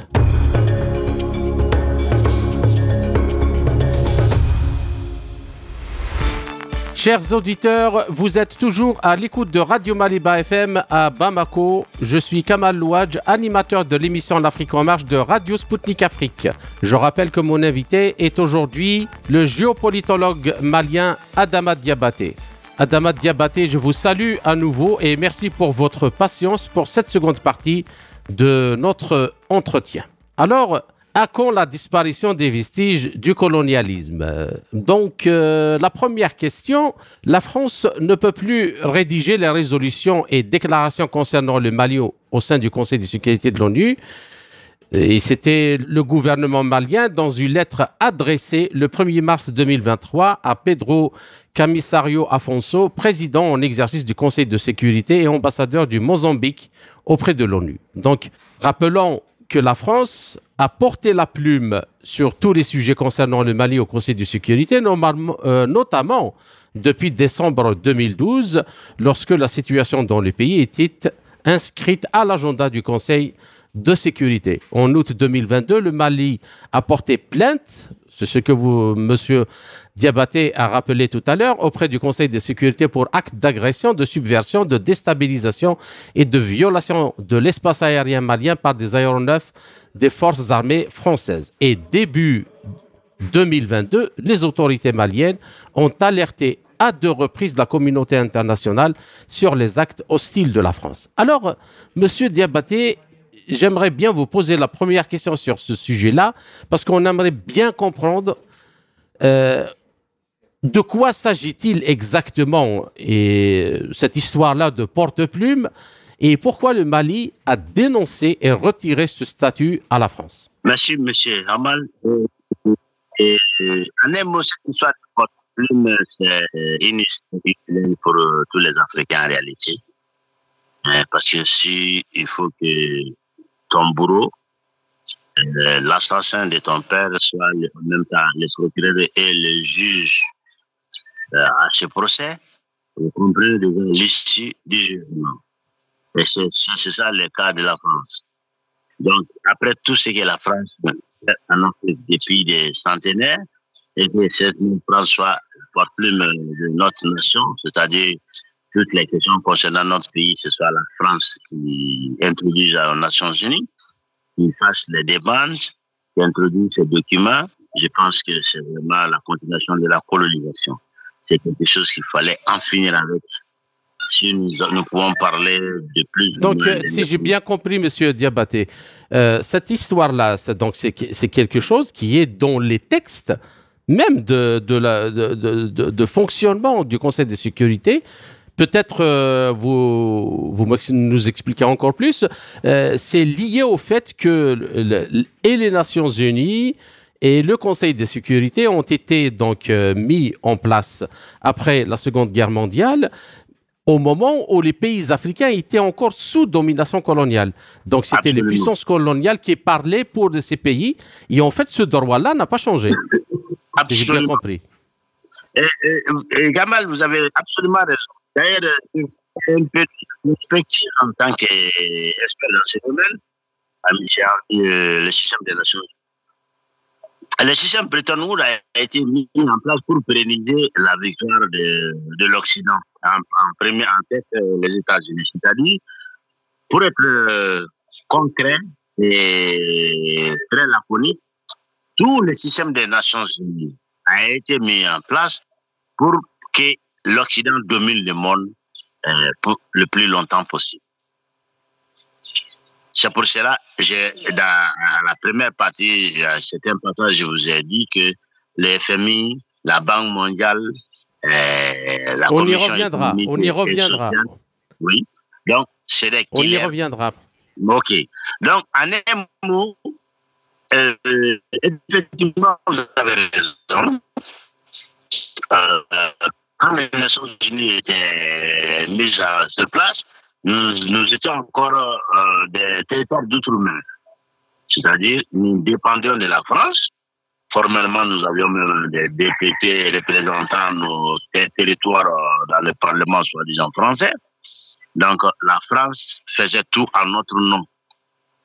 Chers auditeurs, vous êtes toujours à l'écoute de Radio Maliba FM à Bamako. Je suis Kamal Louadj, animateur de l'émission L'Afrique en marche de Radio Sputnik Afrique. Je rappelle que mon invité est aujourd'hui le géopolitologue malien Adama Diabaté. Adama Diabaté, je vous salue à nouveau et merci pour votre patience pour cette seconde partie de notre entretien. Alors, à quand la disparition des vestiges du colonialisme? Donc, euh, la première question, la France ne peut plus rédiger les résolutions et déclarations concernant le Mali au, sein du Conseil de sécurité de l'ONU. Et c'était le gouvernement malien dans une lettre adressée le 1er mars 2023 à Pedro Camisario Afonso, président en exercice du Conseil de sécurité et ambassadeur du Mozambique auprès de l'ONU. Donc, rappelons que la France a porté la plume sur tous les sujets concernant le Mali au Conseil de sécurité, euh, notamment depuis décembre 2012, lorsque la situation dans le pays était inscrite à l'agenda du Conseil de sécurité. En août 2022, le Mali a porté plainte, c'est ce que vous, monsieur Diabaté a rappelé tout à l'heure, auprès du Conseil de sécurité pour actes d'agression, de subversion, de déstabilisation et de violation de l'espace aérien malien par des aéronefs des forces armées françaises. Et début 2022, les autorités maliennes ont alerté à deux reprises la communauté internationale sur les actes hostiles de la France. Alors, Monsieur Diabaté, j'aimerais bien vous poser la première question sur ce sujet-là, parce qu'on aimerait bien comprendre euh, de quoi s'agit-il exactement? Et cette histoire-là de porte-plume et pourquoi le Mali a dénoncé et retiré ce statut à la France? Merci, Monsieur Hamal. En un mot, cette histoire de porte-plume, c'est une histoire pour euh, tous les Africains en réalité. Euh, parce que si il faut que ton bourreau, euh, l'assassin de ton père, soit en même temps le procureur et le juge à ce procès, vous comprenez déjà l'issue du jugement. Et c'est ça le cas de la France. Donc, après tout ce que la France fait en Afrique depuis des centenaires, et que cette France soit porte-plume de notre nation, c'est-à-dire toutes les questions concernant notre pays, ce soit la France qui introduise aux Nations Unies, qui fasse les demandes, qui introduise ces documents, je pense que c'est vraiment la continuation de la colonisation. C'est quelque chose qu'il fallait en finir avec si nous, pouvons parler de plus. Donc, si j'ai bien compris, Monsieur Diabaté, euh, cette histoire-là, donc c'est quelque chose qui est dans les textes même de, de, la, de, de, fonctionnement du Conseil de sécurité, peut-être euh, vous, vous nous expliquez encore plus. Euh, c'est lié au fait que et les Nations Unies et le Conseil de sécurité ont été donc euh, mis en place après la Seconde Guerre mondiale au moment où les pays africains étaient encore sous domination coloniale. Donc c'était les puissances coloniales qui parlaient pour de ces pays. Et en fait, ce droit-là n'a pas changé. J'ai bien compris. Et, Gamal, vous avez absolument raison. D'ailleurs, une petite en tant qu'expert dans ce domaine, j'ai euh, le système des Nations Unies le système Bretton Woods a été mis en place pour pérenniser la victoire de, de l'Occident. En, premier en tête, euh, les États-Unis. C'est-à-dire, pour être euh, concret et très laconique, tout le système des Nations Unies a été mis en place pour que l'Occident domine le monde euh, pour le plus longtemps possible. C'est pour cela, que dans la première partie, c'était un passage, je vous ai dit que le FMI, la Banque mondiale, euh, la On y reviendra, on y reviendra. oui, donc c'est des On y reviendra. Ok. Donc, en un mot, euh, effectivement, vous avez raison. Euh, quand les Nations Unies étaient mises à cette place, nous, étions encore euh, des territoires d'outre-mer. C'est-à-dire, nous dépendions de la France. Formellement, nous avions même des députés représentant nos territoires euh, dans le Parlement, soi-disant français. Donc, la France faisait tout en notre nom.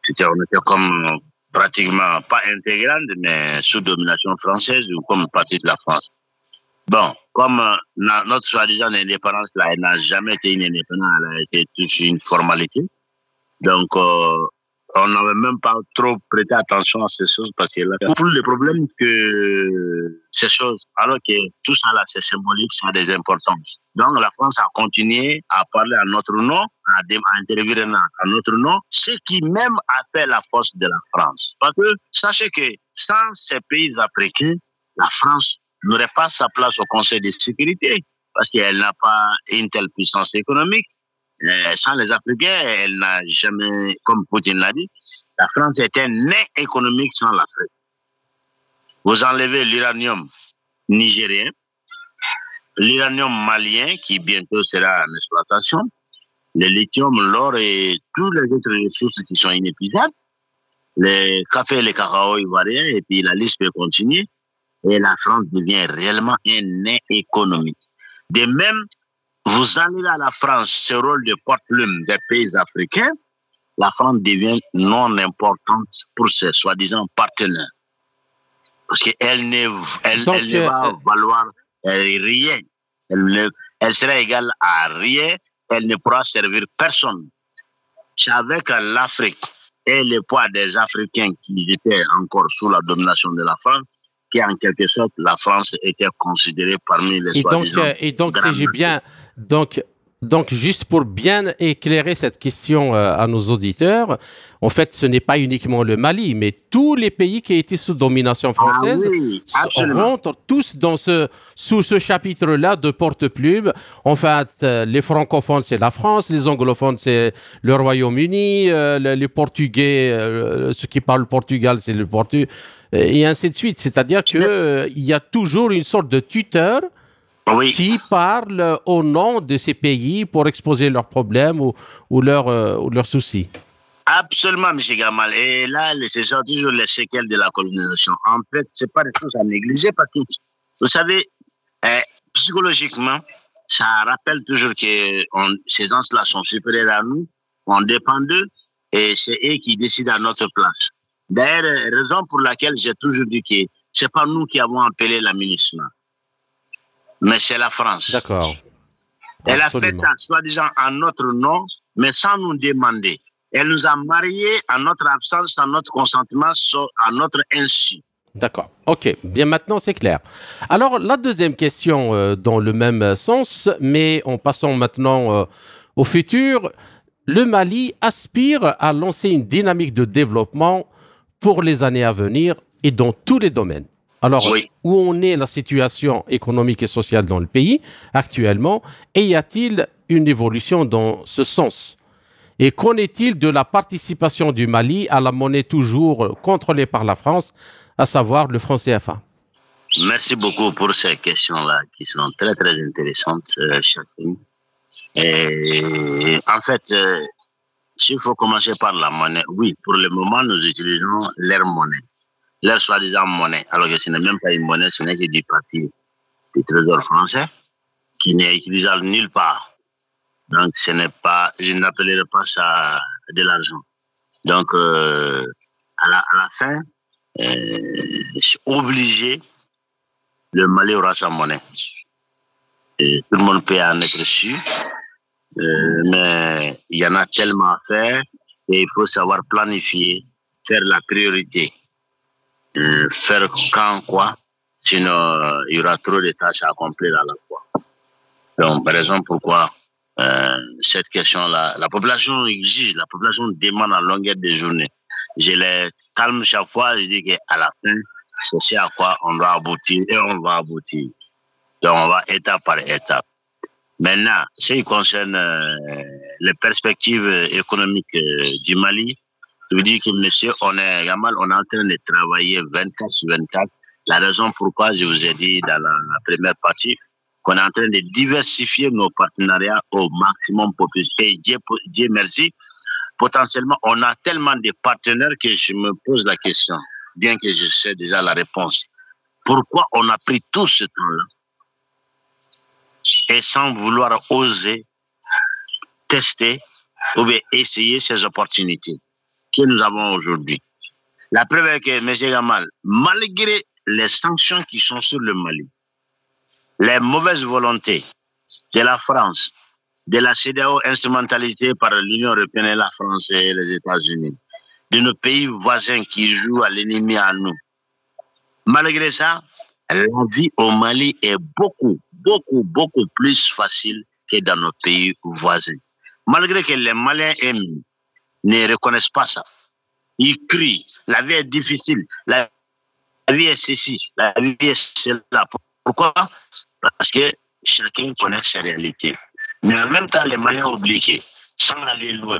C'était, on était comme pratiquement pas intégrante, mais sous domination française ou comme partie de la France. Bon, comme euh, notre soi-disant indépendance, là, elle n'a jamais été une indépendance, elle a été toujours une formalité. Donc, euh, on n'avait même pas trop prêté attention à ces choses parce que là, pour le problème que ces choses, alors que tout ça là, c'est symbolique, ça a des importances. Donc, la France a continué à parler à notre nom, à, à intervenir à notre nom, ce qui même a fait la force de la France. Parce que, sachez que sans ces pays africains, la France n'aurait pas sa place au Conseil de sécurité parce qu'elle n'a pas une telle puissance économique. Euh, sans les Africains, elle n'a jamais, comme Poutine l'a dit, la France était née économique sans l'Afrique. Vous enlevez l'uranium nigérien, l'uranium malien qui bientôt sera en exploitation, le lithium, l'or et toutes les autres ressources qui sont inépuisables, les cafés et les cacao ivoiriens, et puis la liste peut continuer et la France devient réellement un nez économique. De même, vous allez à la France ce rôle de porte-plume des pays africains, la France devient non importante pour ses soi-disant partenaires. Parce qu'elle ne, elle, ne va euh, valoir rien. Elle, elle sera égale à rien. Elle ne pourra servir personne. C'est avec l'Afrique et le poids des Africains qui étaient encore sous la domination de la France en quelque sorte la France était considérée parmi les et donc euh, et donc si j'ai bien donc donc, juste pour bien éclairer cette question euh, à nos auditeurs, en fait, ce n'est pas uniquement le Mali, mais tous les pays qui étaient sous domination ah française rentrent tous dans ce, sous ce chapitre-là de porte-plume. En fait, euh, les francophones, c'est la France, les anglophones, c'est le Royaume-Uni, les Portugais, ceux qui parlent Portugal, c'est le Portugal et ainsi de suite. C'est-à-dire qu'il euh, y a toujours une sorte de tuteur qui parle au nom de ces pays pour exposer leurs problèmes ou, euh, ou leurs soucis. Absolument, M. Gamal. Et là, c'est toujours les séquelles de la colonisation. En fait, ce n'est pas des choses à négliger parce que, vous savez, eh, psychologiquement, ça rappelle toujours que ces gens-là sont supérieurs à nous, on dépend d'eux et c'est eux qui décident à notre place. D'ailleurs, raison pour laquelle j'ai toujours dit que ce n'est pas nous qui avons appelé l'aménagement, mais c'est la France. D'accord. Elle a fait ça, soi-disant, en notre nom, mais sans nous demander. Elle nous a mariés en notre absence, sans notre consentement, à notre insu. D'accord. Ok. Bien maintenant, c'est clair. Alors, la deuxième question euh, dans le même sens, mais en passant maintenant euh, au futur, le Mali aspire à lancer une dynamique de développement pour les années à venir et dans tous les domaines. Alors, où en est la situation économique et sociale dans le pays actuellement Et y a-t-il une évolution dans ce sens? Et qu'en est-il de la participation du Mali à la monnaie toujours contrôlée par la France, à savoir le franc CFA Merci beaucoup pour ces questions-là qui sont très très intéressantes euh, chacune. Et en fait, euh, s'il faut commencer par la monnaie, oui, pour le moment, nous utilisons leur monnaie leur soi-disant monnaie, alors que ce n'est même pas une monnaie, ce n'est que du papier du trésor français qui n'est utilisable nulle part. Donc, ce n'est pas, je n'appellerai pas ça de l'argent. Donc, euh, à, la, à, la, fin, euh, obligé, le Mali aura sa monnaie. Tout le monde peut en être sûr, euh, mais il y en a tellement à faire et il faut savoir planifier, faire la priorité. Euh, faire quand quoi, sinon euh, il y aura trop de tâches à accomplir à la fois. Donc, par exemple, pourquoi euh, cette question-là, la population exige, la population demande à longueur de journée. Je les calme chaque fois, je dis qu'à la fin, c'est ce à quoi on doit aboutir et on va aboutir. Donc, on va étape par étape. Maintenant, ce qui concerne les perspectives économiques du Mali, je vous dis que monsieur, on est, Gamal, on est en train de travailler 24 sur 24. La raison pourquoi je vous ai dit dans la, première partie qu'on est en train de diversifier nos partenariats au maximum possible. Et Dieu, Dieu merci, potentiellement, on a tellement de partenaires que je me pose la question, bien que je sais déjà la réponse. Pourquoi on a pris tout ce temps-là et sans vouloir oser tester ou bien essayer ces opportunités? Que nous avons aujourd'hui. La preuve est que, M. Gamal, malgré les sanctions qui sont sur le Mali, les mauvaises volontés de la France, de la CDAO instrumentalisée par l'Union européenne et la France et les États-Unis, de nos pays voisins qui jouent à l'ennemi à nous. Malgré ça, la vie au Mali est beaucoup, beaucoup, beaucoup plus facile que dans nos pays voisins. Malgré que les Maliens aiment ne reconnaissent pas ça. Ils crient, la vie est difficile, la vie est ceci, la vie est cela. Pourquoi? Parce que chacun connaît ses réalités. Mais en même temps, les moyens obligés, sans aller loin.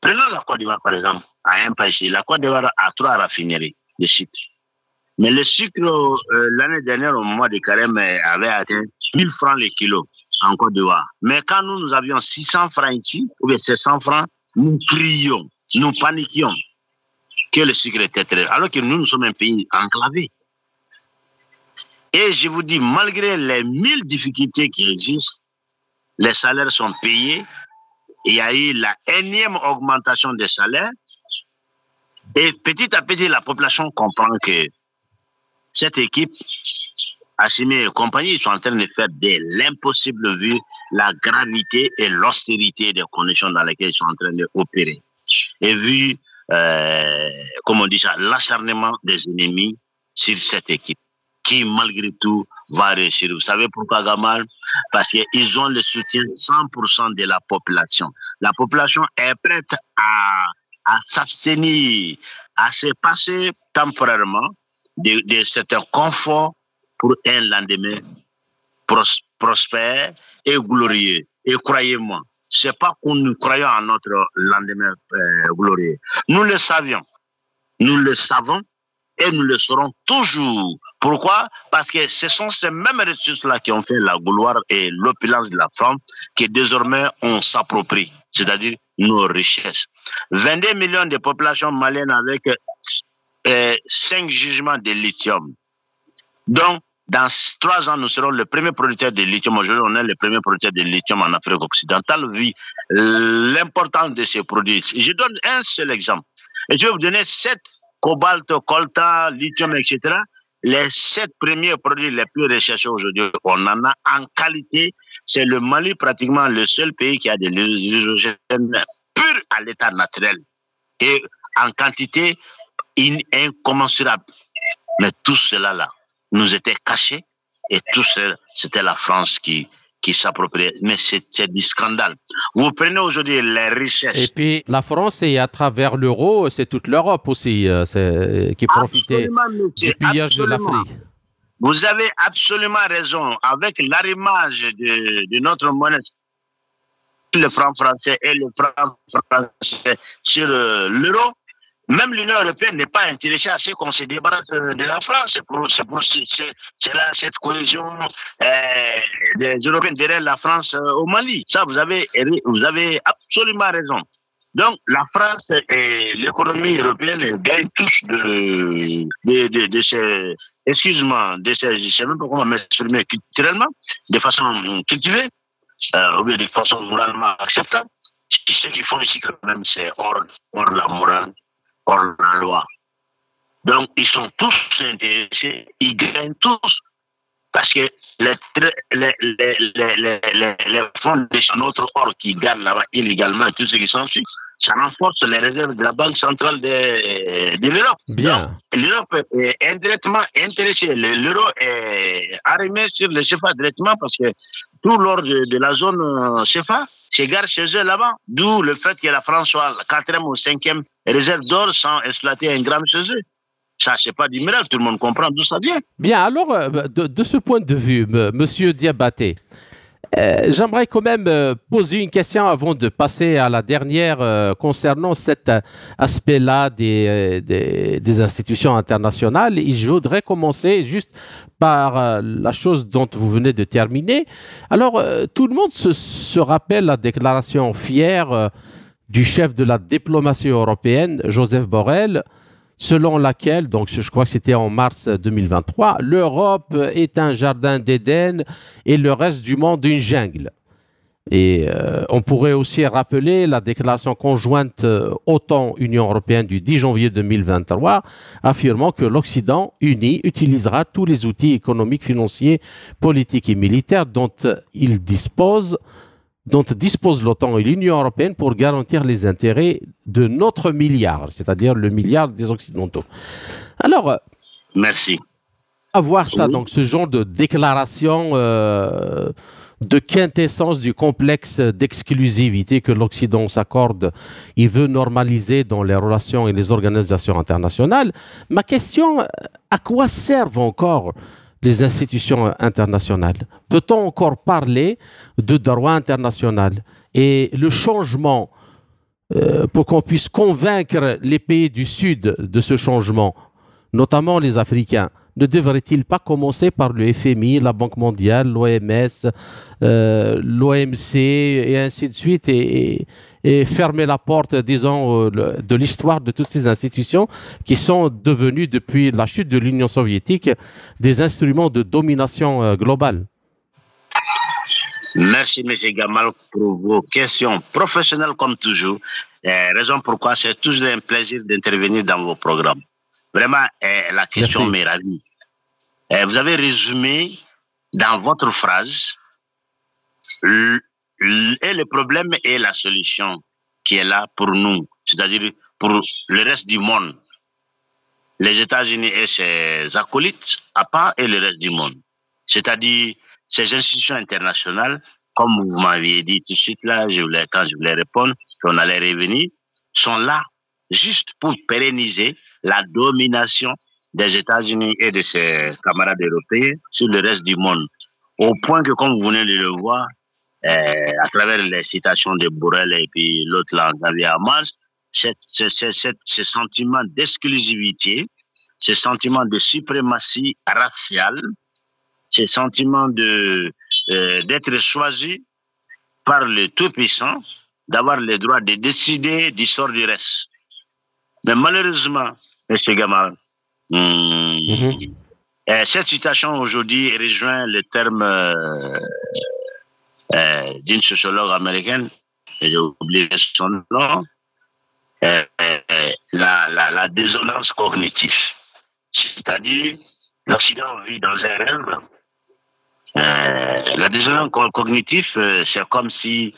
Prenons la Côte d'Ivoire, par exemple, à un pays. La Côte d'Ivoire a trois raffineries de sucre. Mais le sucre, euh, l'année dernière, au mois de carême, avait atteint 1000 francs le kilo en Côte d'Ivoire. Mais quand nous, nous avions 600 francs ici, ou bien 700 francs, nous crions, nous paniquions que le très... Alors que nous, nous sommes un pays enclavé. Et je vous dis, malgré les mille difficultés qui existent, les salaires sont payés. Il y a eu la énième augmentation des salaires. Et petit à petit, la population comprend que cette équipe Assimi et compagnie, ils sont en train de faire de l'impossible vu la gravité et l'austérité des conditions dans lesquelles ils sont en train d'opérer. Et vu, euh, comme on dit ça, l'acharnement des ennemis sur cette équipe, qui malgré tout va réussir. Vous savez pourquoi, Gamal? Parce qu'ils ont le soutien 100% de la population. La population est prête à, à s'abstenir, à se passer temporairement de, de certains conforts pour un lendemain prospère et glorieux. Et croyez-moi, c'est pas qu'on nous croyons à notre lendemain euh, glorieux. Nous le savions. Nous le savons et nous le saurons toujours. Pourquoi? Parce que ce sont ces mêmes ressources-là qui ont fait la gloire et l'opulence de la femme que désormais on s'approprie, c'est-à-dire nos richesses. 22 millions de populations maliennes avec euh, 5 jugements de lithium. Donc, dans trois ans, nous serons le premier producteur de lithium. Aujourd'hui, on est le premier producteur de lithium en Afrique occidentale, vu l'importance de ces produits. Je donne un seul exemple. Et je vais vous donner sept cobalt, coltan, lithium, etc. Les sept premiers produits les plus recherchés aujourd'hui, on en a en qualité. C'est le Mali, pratiquement le seul pays qui a de l'hydrogène pur à l'état naturel et en quantité incommensurable. Mais tout cela là, nous était caché et tout ça, c'était la France qui, qui s'appropriait. Mais c'est du scandale. Vous prenez aujourd'hui les richesses. Et puis la France, et à travers l'euro, c'est toute l'Europe aussi euh, qui profitait du pillage de l'Afrique. vous avez absolument raison. Avec l'arrimage de, de notre monnaie le franc français et le franc français sur euh, l'euro, même l'Union européenne n'est pas intéressée à ce qu'on se débarrasse de la France. C'est pour, là cette cohésion euh, des Européens derrière la France euh, au Mali. Ça, vous avez, absolument raison. Donc, la France et l'économie européenne gagnent tous de, ces, excuse-moi, de ces, je sais même pas comment m'exprimer culturellement, de façon cultivée, euh, ou bien de façon moralement acceptable. Ce qu'ils font ici, quand même, c'est hors, hors la morale, hors la loi. Donc, ils sont tous intéressés, ils gagnent tous. Parce que les, les, les, les, fonds de notre or qui gagnent là-bas illégalement, tout ce qui sont suit, ça renforce les réserves de la Banque centrale de, de l'Europe. Bien. L'Europe est indirectement intéressée. L'euro est arrimé sur le CFA directement parce que tout l'or de, de, la zone euh, CFA s'égare chez eux là-bas. D'où le fait que la France soit la quatrième ou cinquième réserve d'or sans exploiter un gramme chez eux. Ça, c'est pas du miracle, tout le monde comprend d'où ça vient. Bien, alors, euh, de, de, ce point de vue, monsieur Diabaté, euh, J'aimerais quand même euh, poser une question avant de passer à la dernière euh, concernant cet aspect-là des, des, des, institutions internationales. Et je voudrais commencer juste par la chose dont vous venez de terminer. Alors, tout le monde se, se rappelle la déclaration fière du chef de la diplomatie européenne, Joseph Borrell, selon laquelle, donc je crois que c'était en mars 2023, l'Europe est un jardin d'Éden et le reste du monde une jungle. Et euh, on pourrait aussi rappeler la déclaration conjointe euh, OTAN-Union européenne du 10 janvier 2023, affirmant que l'Occident uni utilisera tous les outils économiques, financiers, politiques et militaires dont il dispose dont dispose l'OTAN et l'Union européenne pour garantir les intérêts de notre milliard, c'est-à-dire le milliard des Occidentaux. Alors, merci. Avoir ça, donc ce genre de déclaration euh, de quintessence du complexe d'exclusivité que l'Occident s'accorde, il veut normaliser dans les relations et les organisations internationales. Ma question, à quoi servent encore les institutions internationales. Peut-on encore parler de droit international Et le changement, euh, pour qu'on puisse convaincre les pays du Sud de ce changement, notamment les Africains, ne devrait-il pas commencer par le FMI, la Banque mondiale, l'OMS, euh, l'OMC et ainsi de suite et, et, fermer la porte, disons, euh, de l'histoire de toutes ces institutions qui sont devenues, depuis la chute de l'Union soviétique, des instruments de domination euh, globale Merci, M. Gamal, pour vos questions professionnelles comme toujours. Raison pourquoi c'est toujours un plaisir d'intervenir dans vos programmes. Vraiment, euh, la question m'est ravie. Euh, vous avez résumé dans votre phrase et le problème et la solution qui est là pour nous, c'est-à-dire pour le reste du monde. Les États-Unis et ses acolytes à part et le reste du monde. C'est-à-dire ces institutions internationales, comme vous m'aviez dit tout de suite là, je voulais, quand je voulais répondre, qu'on allait revenir, sont là juste pour pérenniser la domination des États-Unis et de ses camarades européens sur le reste du monde. Au point que, comme vous venez de le voir, euh, à travers les citations de Borrell et puis l'autre là, Xavier Hamas, ce sentiment d'exclusivité, ce sentiment de suprématie raciale, ce sentiment de euh, d'être choisi par le Tout-Puissant, d'avoir le droit de décider du sort du reste. Mais malheureusement, M. Gamal, hmm, mm -hmm. euh, cette citation aujourd'hui rejoint le terme euh, euh, d'une sociologue américaine, j'ai oublié son nom, la, la, la, désonance cognitive. C'est-à-dire, l'Occident vit dans un rêve. la désonance cognitive, c'est comme si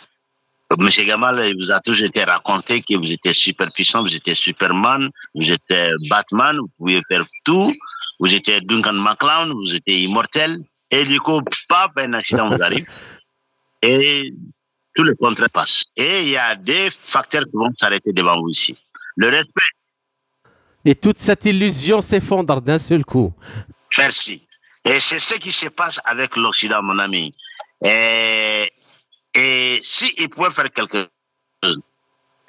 Monsieur Gamal, il vous a toujours été raconté que vous étiez super puissant, vous étiez Superman, vous étiez Batman, vous pouviez faire tout, vous étiez Duncan MacLeod, vous étiez immortel, et du coup, paf, un accident vous arrive, et tout le contraire passe. Et il y a des facteurs qui vont s'arrêter devant vous ici. Le respect. Et toute cette illusion s'effondre d'un seul coup. Merci. Et c'est ce qui se passe avec l'Occident, mon ami. Et, et s'il pouvait faire quelque chose,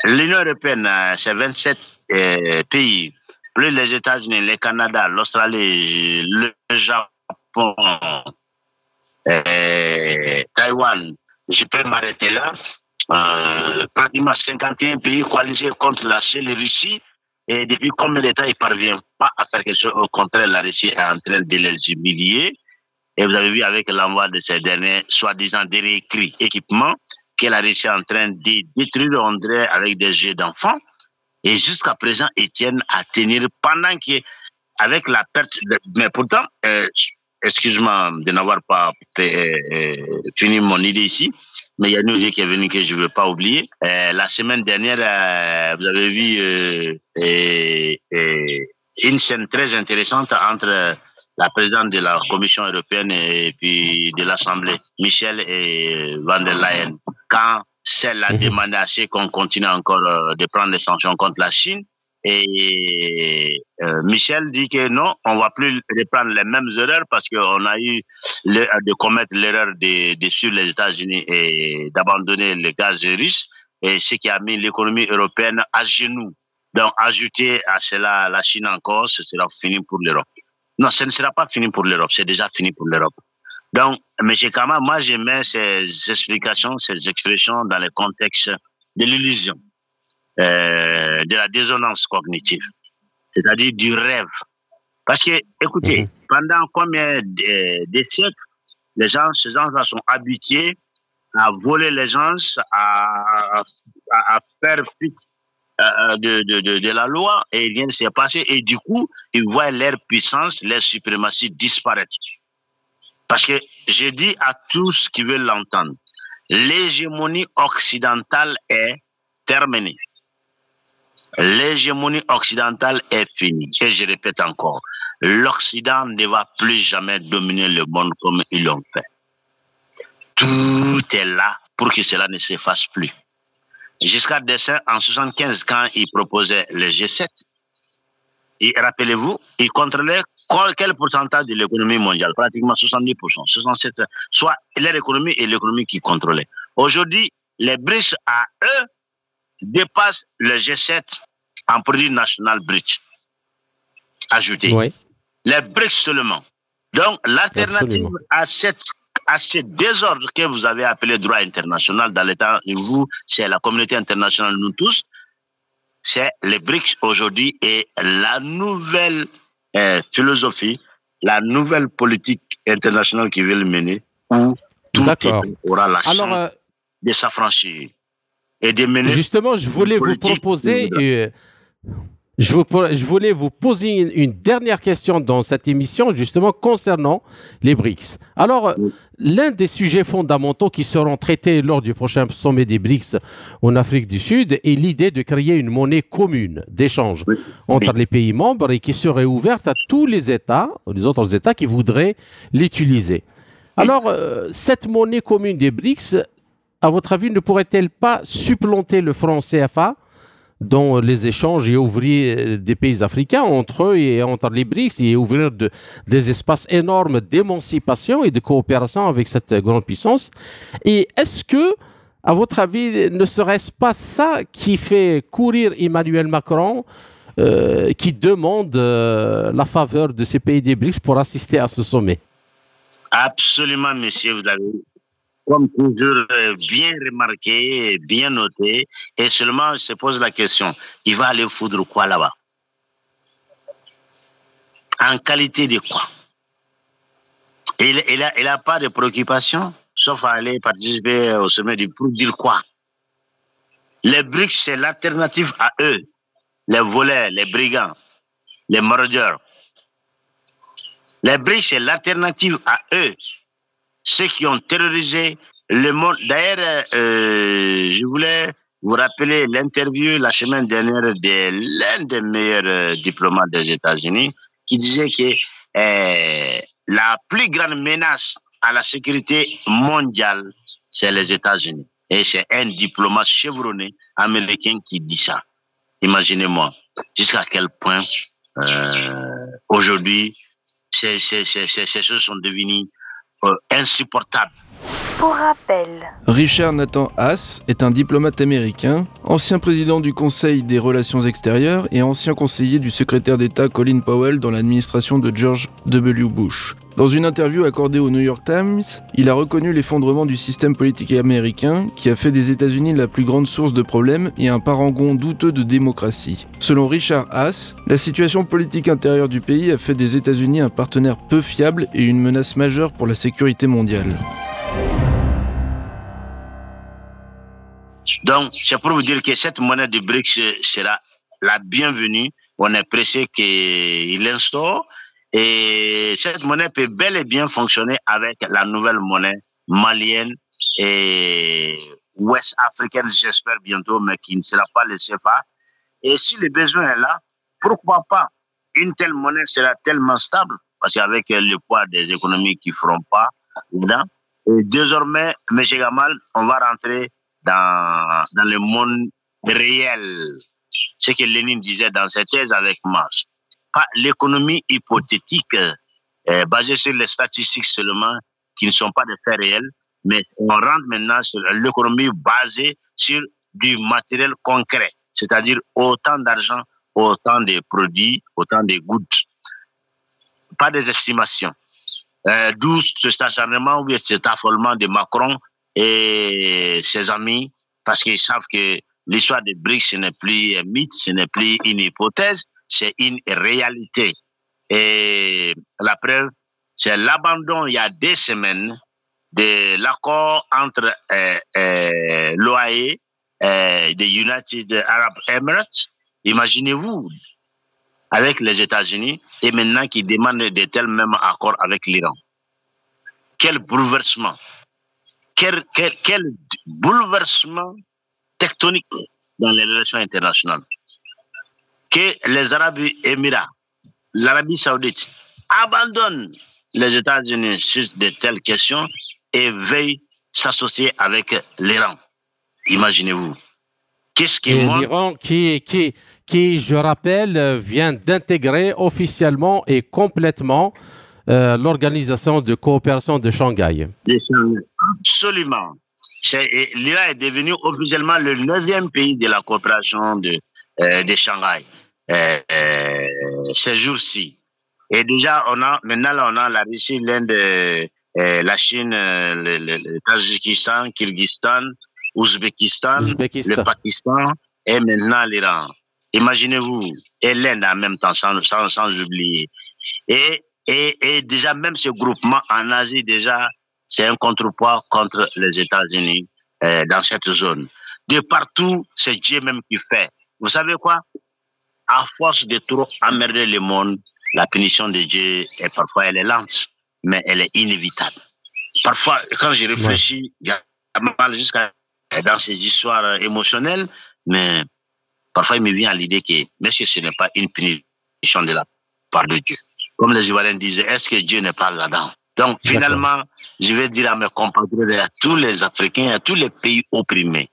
l'Union européenne, euh, c'est 27 euh, pays, plus les États-Unis, le Canada, l'Australie, le Japon, euh, Taïwan, je peux m'arrêter là. Euh, pratiquement 51 pays coalisés contre la seule Russie. Et depuis combien de temps ils ne parviennent pas à faire quelque chose? Au contraire, la Russie est en train de les humilier. Et vous avez vu avec l'envoi de ces derniers, soi-disant, des équipements, que la Russie est en train de détruire, on dirait, avec des jeux d'enfants. Et jusqu'à présent, ils tiennent à tenir pendant que, avec la perte, mais pourtant, euh, excuse-moi de n'avoir pas fait, euh, fini mon idée ici, mais il y a une idée qui est venue que je ne veux pas oublier. Euh, la semaine dernière, euh, vous avez vu euh, une scène très intéressante entre la présidente de la Commission européenne et puis de l'Assemblée, Michel et Van der Leyen, quand celle a demandé à ce qu'on continue encore euh, de prendre des sanctions contre la Chine. Et euh, Michel dit que non, on va plus reprendre les mêmes erreurs parce qu'on a eu de commettre l'erreur de, de suivre les États-Unis et d'abandonner le gaz russe, et ce qui a mis l'économie européenne à genoux. Donc, ajouter à cela la Chine encore, ce sera fini pour l'Europe. Non, ce ne sera pas fini pour l'Europe, c'est déjà fini pour l'Europe. Donc, M. Kama, moi, je mets ces explications, ces expressions dans le contexte de l'illusion, euh, de la désonance cognitive, c'est-à-dire du rêve. Parce que, écoutez, pendant combien de, de siècles, les gens, ces gens-là sont habitués à voler les gens, à, à, à faire fuite euh, de, de, de, de, la loi, et il vient de se passer, et du coup, ils voient leur puissance, leur suprématie disparaître. Parce que je dis à tous qui veulent l'entendre, l'hégémonie occidentale est terminée. L'hégémonie occidentale est finie. Et je répète encore, l'Occident ne va plus jamais dominer le monde comme ils l'ont fait. Tout est là pour que cela ne se fasse plus. Jusqu'à dessin en 75, quand il proposait le G7, et rappelez-vous, il contrôlait quel pourcentage de l'économie mondiale? Pratiquement 70%, 67%, soit leur économie et l'économie qui contrôlait. Aujourd'hui, les BRICS à eux dépassent le G7 en produit national brut ajouté. Oui. Les BRICS seulement. Donc, l'alternative à cette à ce désordre que vous avez appelé droit international dans l'État, vous, c'est la communauté internationale, nous tous, c'est les BRICS aujourd'hui et la nouvelle euh, philosophie, la nouvelle politique internationale qui veut le mener, où tout aura la chance Alors, euh, de s'affranchir et de mener. Justement, je voulais vous proposer. Euh, je, vous, je, voulais vous poser une, une, dernière question dans cette émission, justement concernant les BRICS. Alors, oui. l'un des sujets fondamentaux qui seront traités lors du prochain sommet des BRICS en Afrique du Sud est l'idée de créer une monnaie commune d'échange oui. entre les pays membres et qui serait ouverte à tous les États, les autres États qui voudraient l'utiliser. Alors, euh, cette monnaie commune des BRICS, à votre avis, ne pourrait-elle pas supplanter le franc CFA dans les échanges et ouvrir des pays africains entre eux et entre les BRICS et ouvrir de, des espaces énormes d'émancipation et de coopération avec cette grande puissance. Et est-ce que, à votre avis, ne serait-ce pas ça qui fait courir Emmanuel Macron euh, qui demande euh, la faveur de ces pays des BRICS pour assister à ce sommet? Absolument, monsieur, vous avez comme toujours, bien remarqué, bien noté, et seulement se pose la question, il va aller foudre quoi là-bas? En qualité de quoi? Il n'a pas de préoccupation, sauf à aller participer au sommet du pour dire quoi? Les BRICS, c'est l'alternative à eux, les voleurs, les brigands, les maraudeurs. Les BRICS, c'est l'alternative à eux, ceux qui ont terrorisé le monde. D'ailleurs, euh, je voulais vous rappeler l'interview la semaine dernière de l'un des meilleurs euh, diplomates des États-Unis qui disait que euh, la plus grande menace à la sécurité mondiale, c'est les États-Unis. Et c'est un diplomate chevronné américain qui dit ça. Imaginez-moi jusqu'à quel point aujourd'hui ces, ces, choses sont devenues euh, insupportables. Pour rappel, Richard Nathan Haas est un diplomate américain, ancien président du Conseil des Relations extérieures et ancien conseiller du secrétaire d'État Colin Powell dans l'administration de George W. Bush. Dans une interview accordée au New York Times, il a reconnu l'effondrement du système politique américain qui a fait des États-Unis la plus grande source de problèmes et un parangon douteux de démocratie. Selon Richard Haas, la situation politique intérieure du pays a fait des États-Unis un partenaire peu fiable et une menace majeure pour la sécurité mondiale. Donc, c'est pour vous dire que cette monnaie de BRICS sera la bienvenue. On est pressé qu'il l'instaure. Et cette monnaie peut bel et bien fonctionner avec la nouvelle monnaie malienne et ouest africaine, j'espère bientôt, mais qui ne sera pas le CFA. Et si le besoin est là, pourquoi pas Une telle monnaie sera tellement stable, parce qu'avec le poids des économies qui ne feront pas dedans. Et désormais, M. Gamal, on va rentrer dans, dans le monde réel. Ce que Lénine disait dans ses thèses avec Marx. Pas l'économie hypothétique euh, basée sur les statistiques seulement, qui ne sont pas des faits réels, mais on rentre maintenant sur l'économie basée sur du matériel concret, c'est-à-dire autant d'argent, autant de produits, autant de goods. Pas des estimations. Euh, D'où ce stationnement ou cet affolement de Macron et ses amis, parce qu'ils savent que l'histoire des BRICS, ce n'est plus un mythe, ce n'est plus une hypothèse, c'est une réalité. Et la preuve, c'est l'abandon il y a des semaines de l'accord entre euh, euh, l'OAE et the United Arab Emirates. Imaginez-vous, avec les États-Unis, et maintenant qui demandent de tels mêmes accords avec l'Iran. Quel bouleversement! Quel, quel, quel bouleversement tectonique dans les relations internationales. Que les Arabes Émirats, l'Arabie Saoudite abandonnent les États-Unis sur de telles questions et veuillent s'associer avec l'Iran. Imaginez-vous. Qu'est-ce qui montre l'Iran, qui, qui, qui, je rappelle, vient d'intégrer officiellement et complètement euh, l'Organisation de coopération de Shanghai. Absolument. L'Iran est devenu officiellement le neuvième pays de la coopération de, euh, de Shanghai ces jours-ci. Et déjà, on a, maintenant, là, on a la Russie, l'Inde, euh, euh, la Chine, euh, le, le- le Tadjikistan, Kyrgyzstan, Ouzbékistan, Ouzbékistan. le Pakistan et maintenant l'Iran. Imaginez-vous, et l'Inde en même temps, sans, sans, sans oublier. Et, et, et déjà, même ce groupement en Asie, déjà, c'est un contrepoids contre les États-Unis euh, dans cette zone. De partout, c'est Dieu même qui fait. Vous savez quoi? À force de trop emmerder le monde, la punition de Dieu, est parfois, elle est lente, mais elle est inévitable. Parfois, quand je réfléchis, il y a mal jusqu'à dans ces histoires émotionnelles, mais parfois il me vient à l'idée que même si ce n'est pas une punition de la part de Dieu? Comme les Ivoiriens disaient, est-ce que Dieu n'est pas là-dedans? Donc finalement, je vais dire à mes compatriotes, à tous les Africains, à tous les pays opprimés,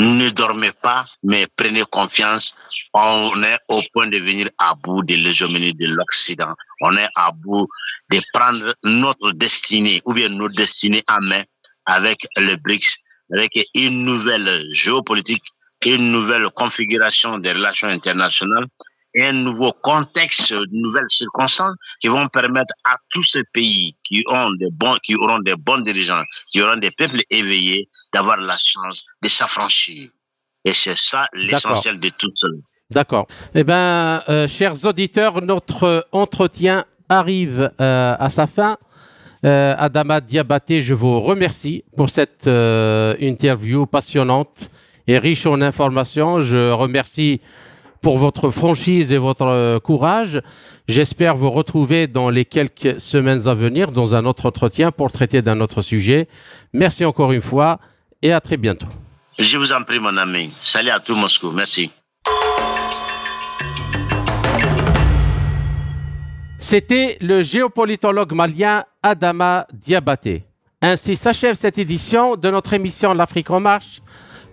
ne dormez pas, mais prenez confiance. On est au point de venir à bout de l'hégémonie de l'Occident. On est à bout de prendre notre destinée, ou bien nos destinées en main avec le BRICS, avec une nouvelle géopolitique, une nouvelle configuration des relations internationales un nouveau contexte, de nouvelles circonstances qui vont permettre à tous ces pays qui ont des bons, qui auront des bons dirigeants, qui auront des peuples éveillés, d'avoir la chance de s'affranchir. Et c'est ça l'essentiel de tout cela. D'accord. Eh bien, euh, chers auditeurs, notre entretien arrive euh, à sa fin. Euh, Adama Diabaté, je vous remercie pour cette euh, interview passionnante et riche en informations. Je remercie pour votre franchise et votre courage. J'espère vous retrouver dans les quelques semaines à venir dans un autre entretien pour traiter d'un autre sujet. Merci encore une fois et à très bientôt. Je vous en prie, mon ami. Salut à tout Moscou. Merci. C'était le géopolitologue malien Adama Diabaté. Ainsi s'achève cette édition de notre émission L'Afrique en marche,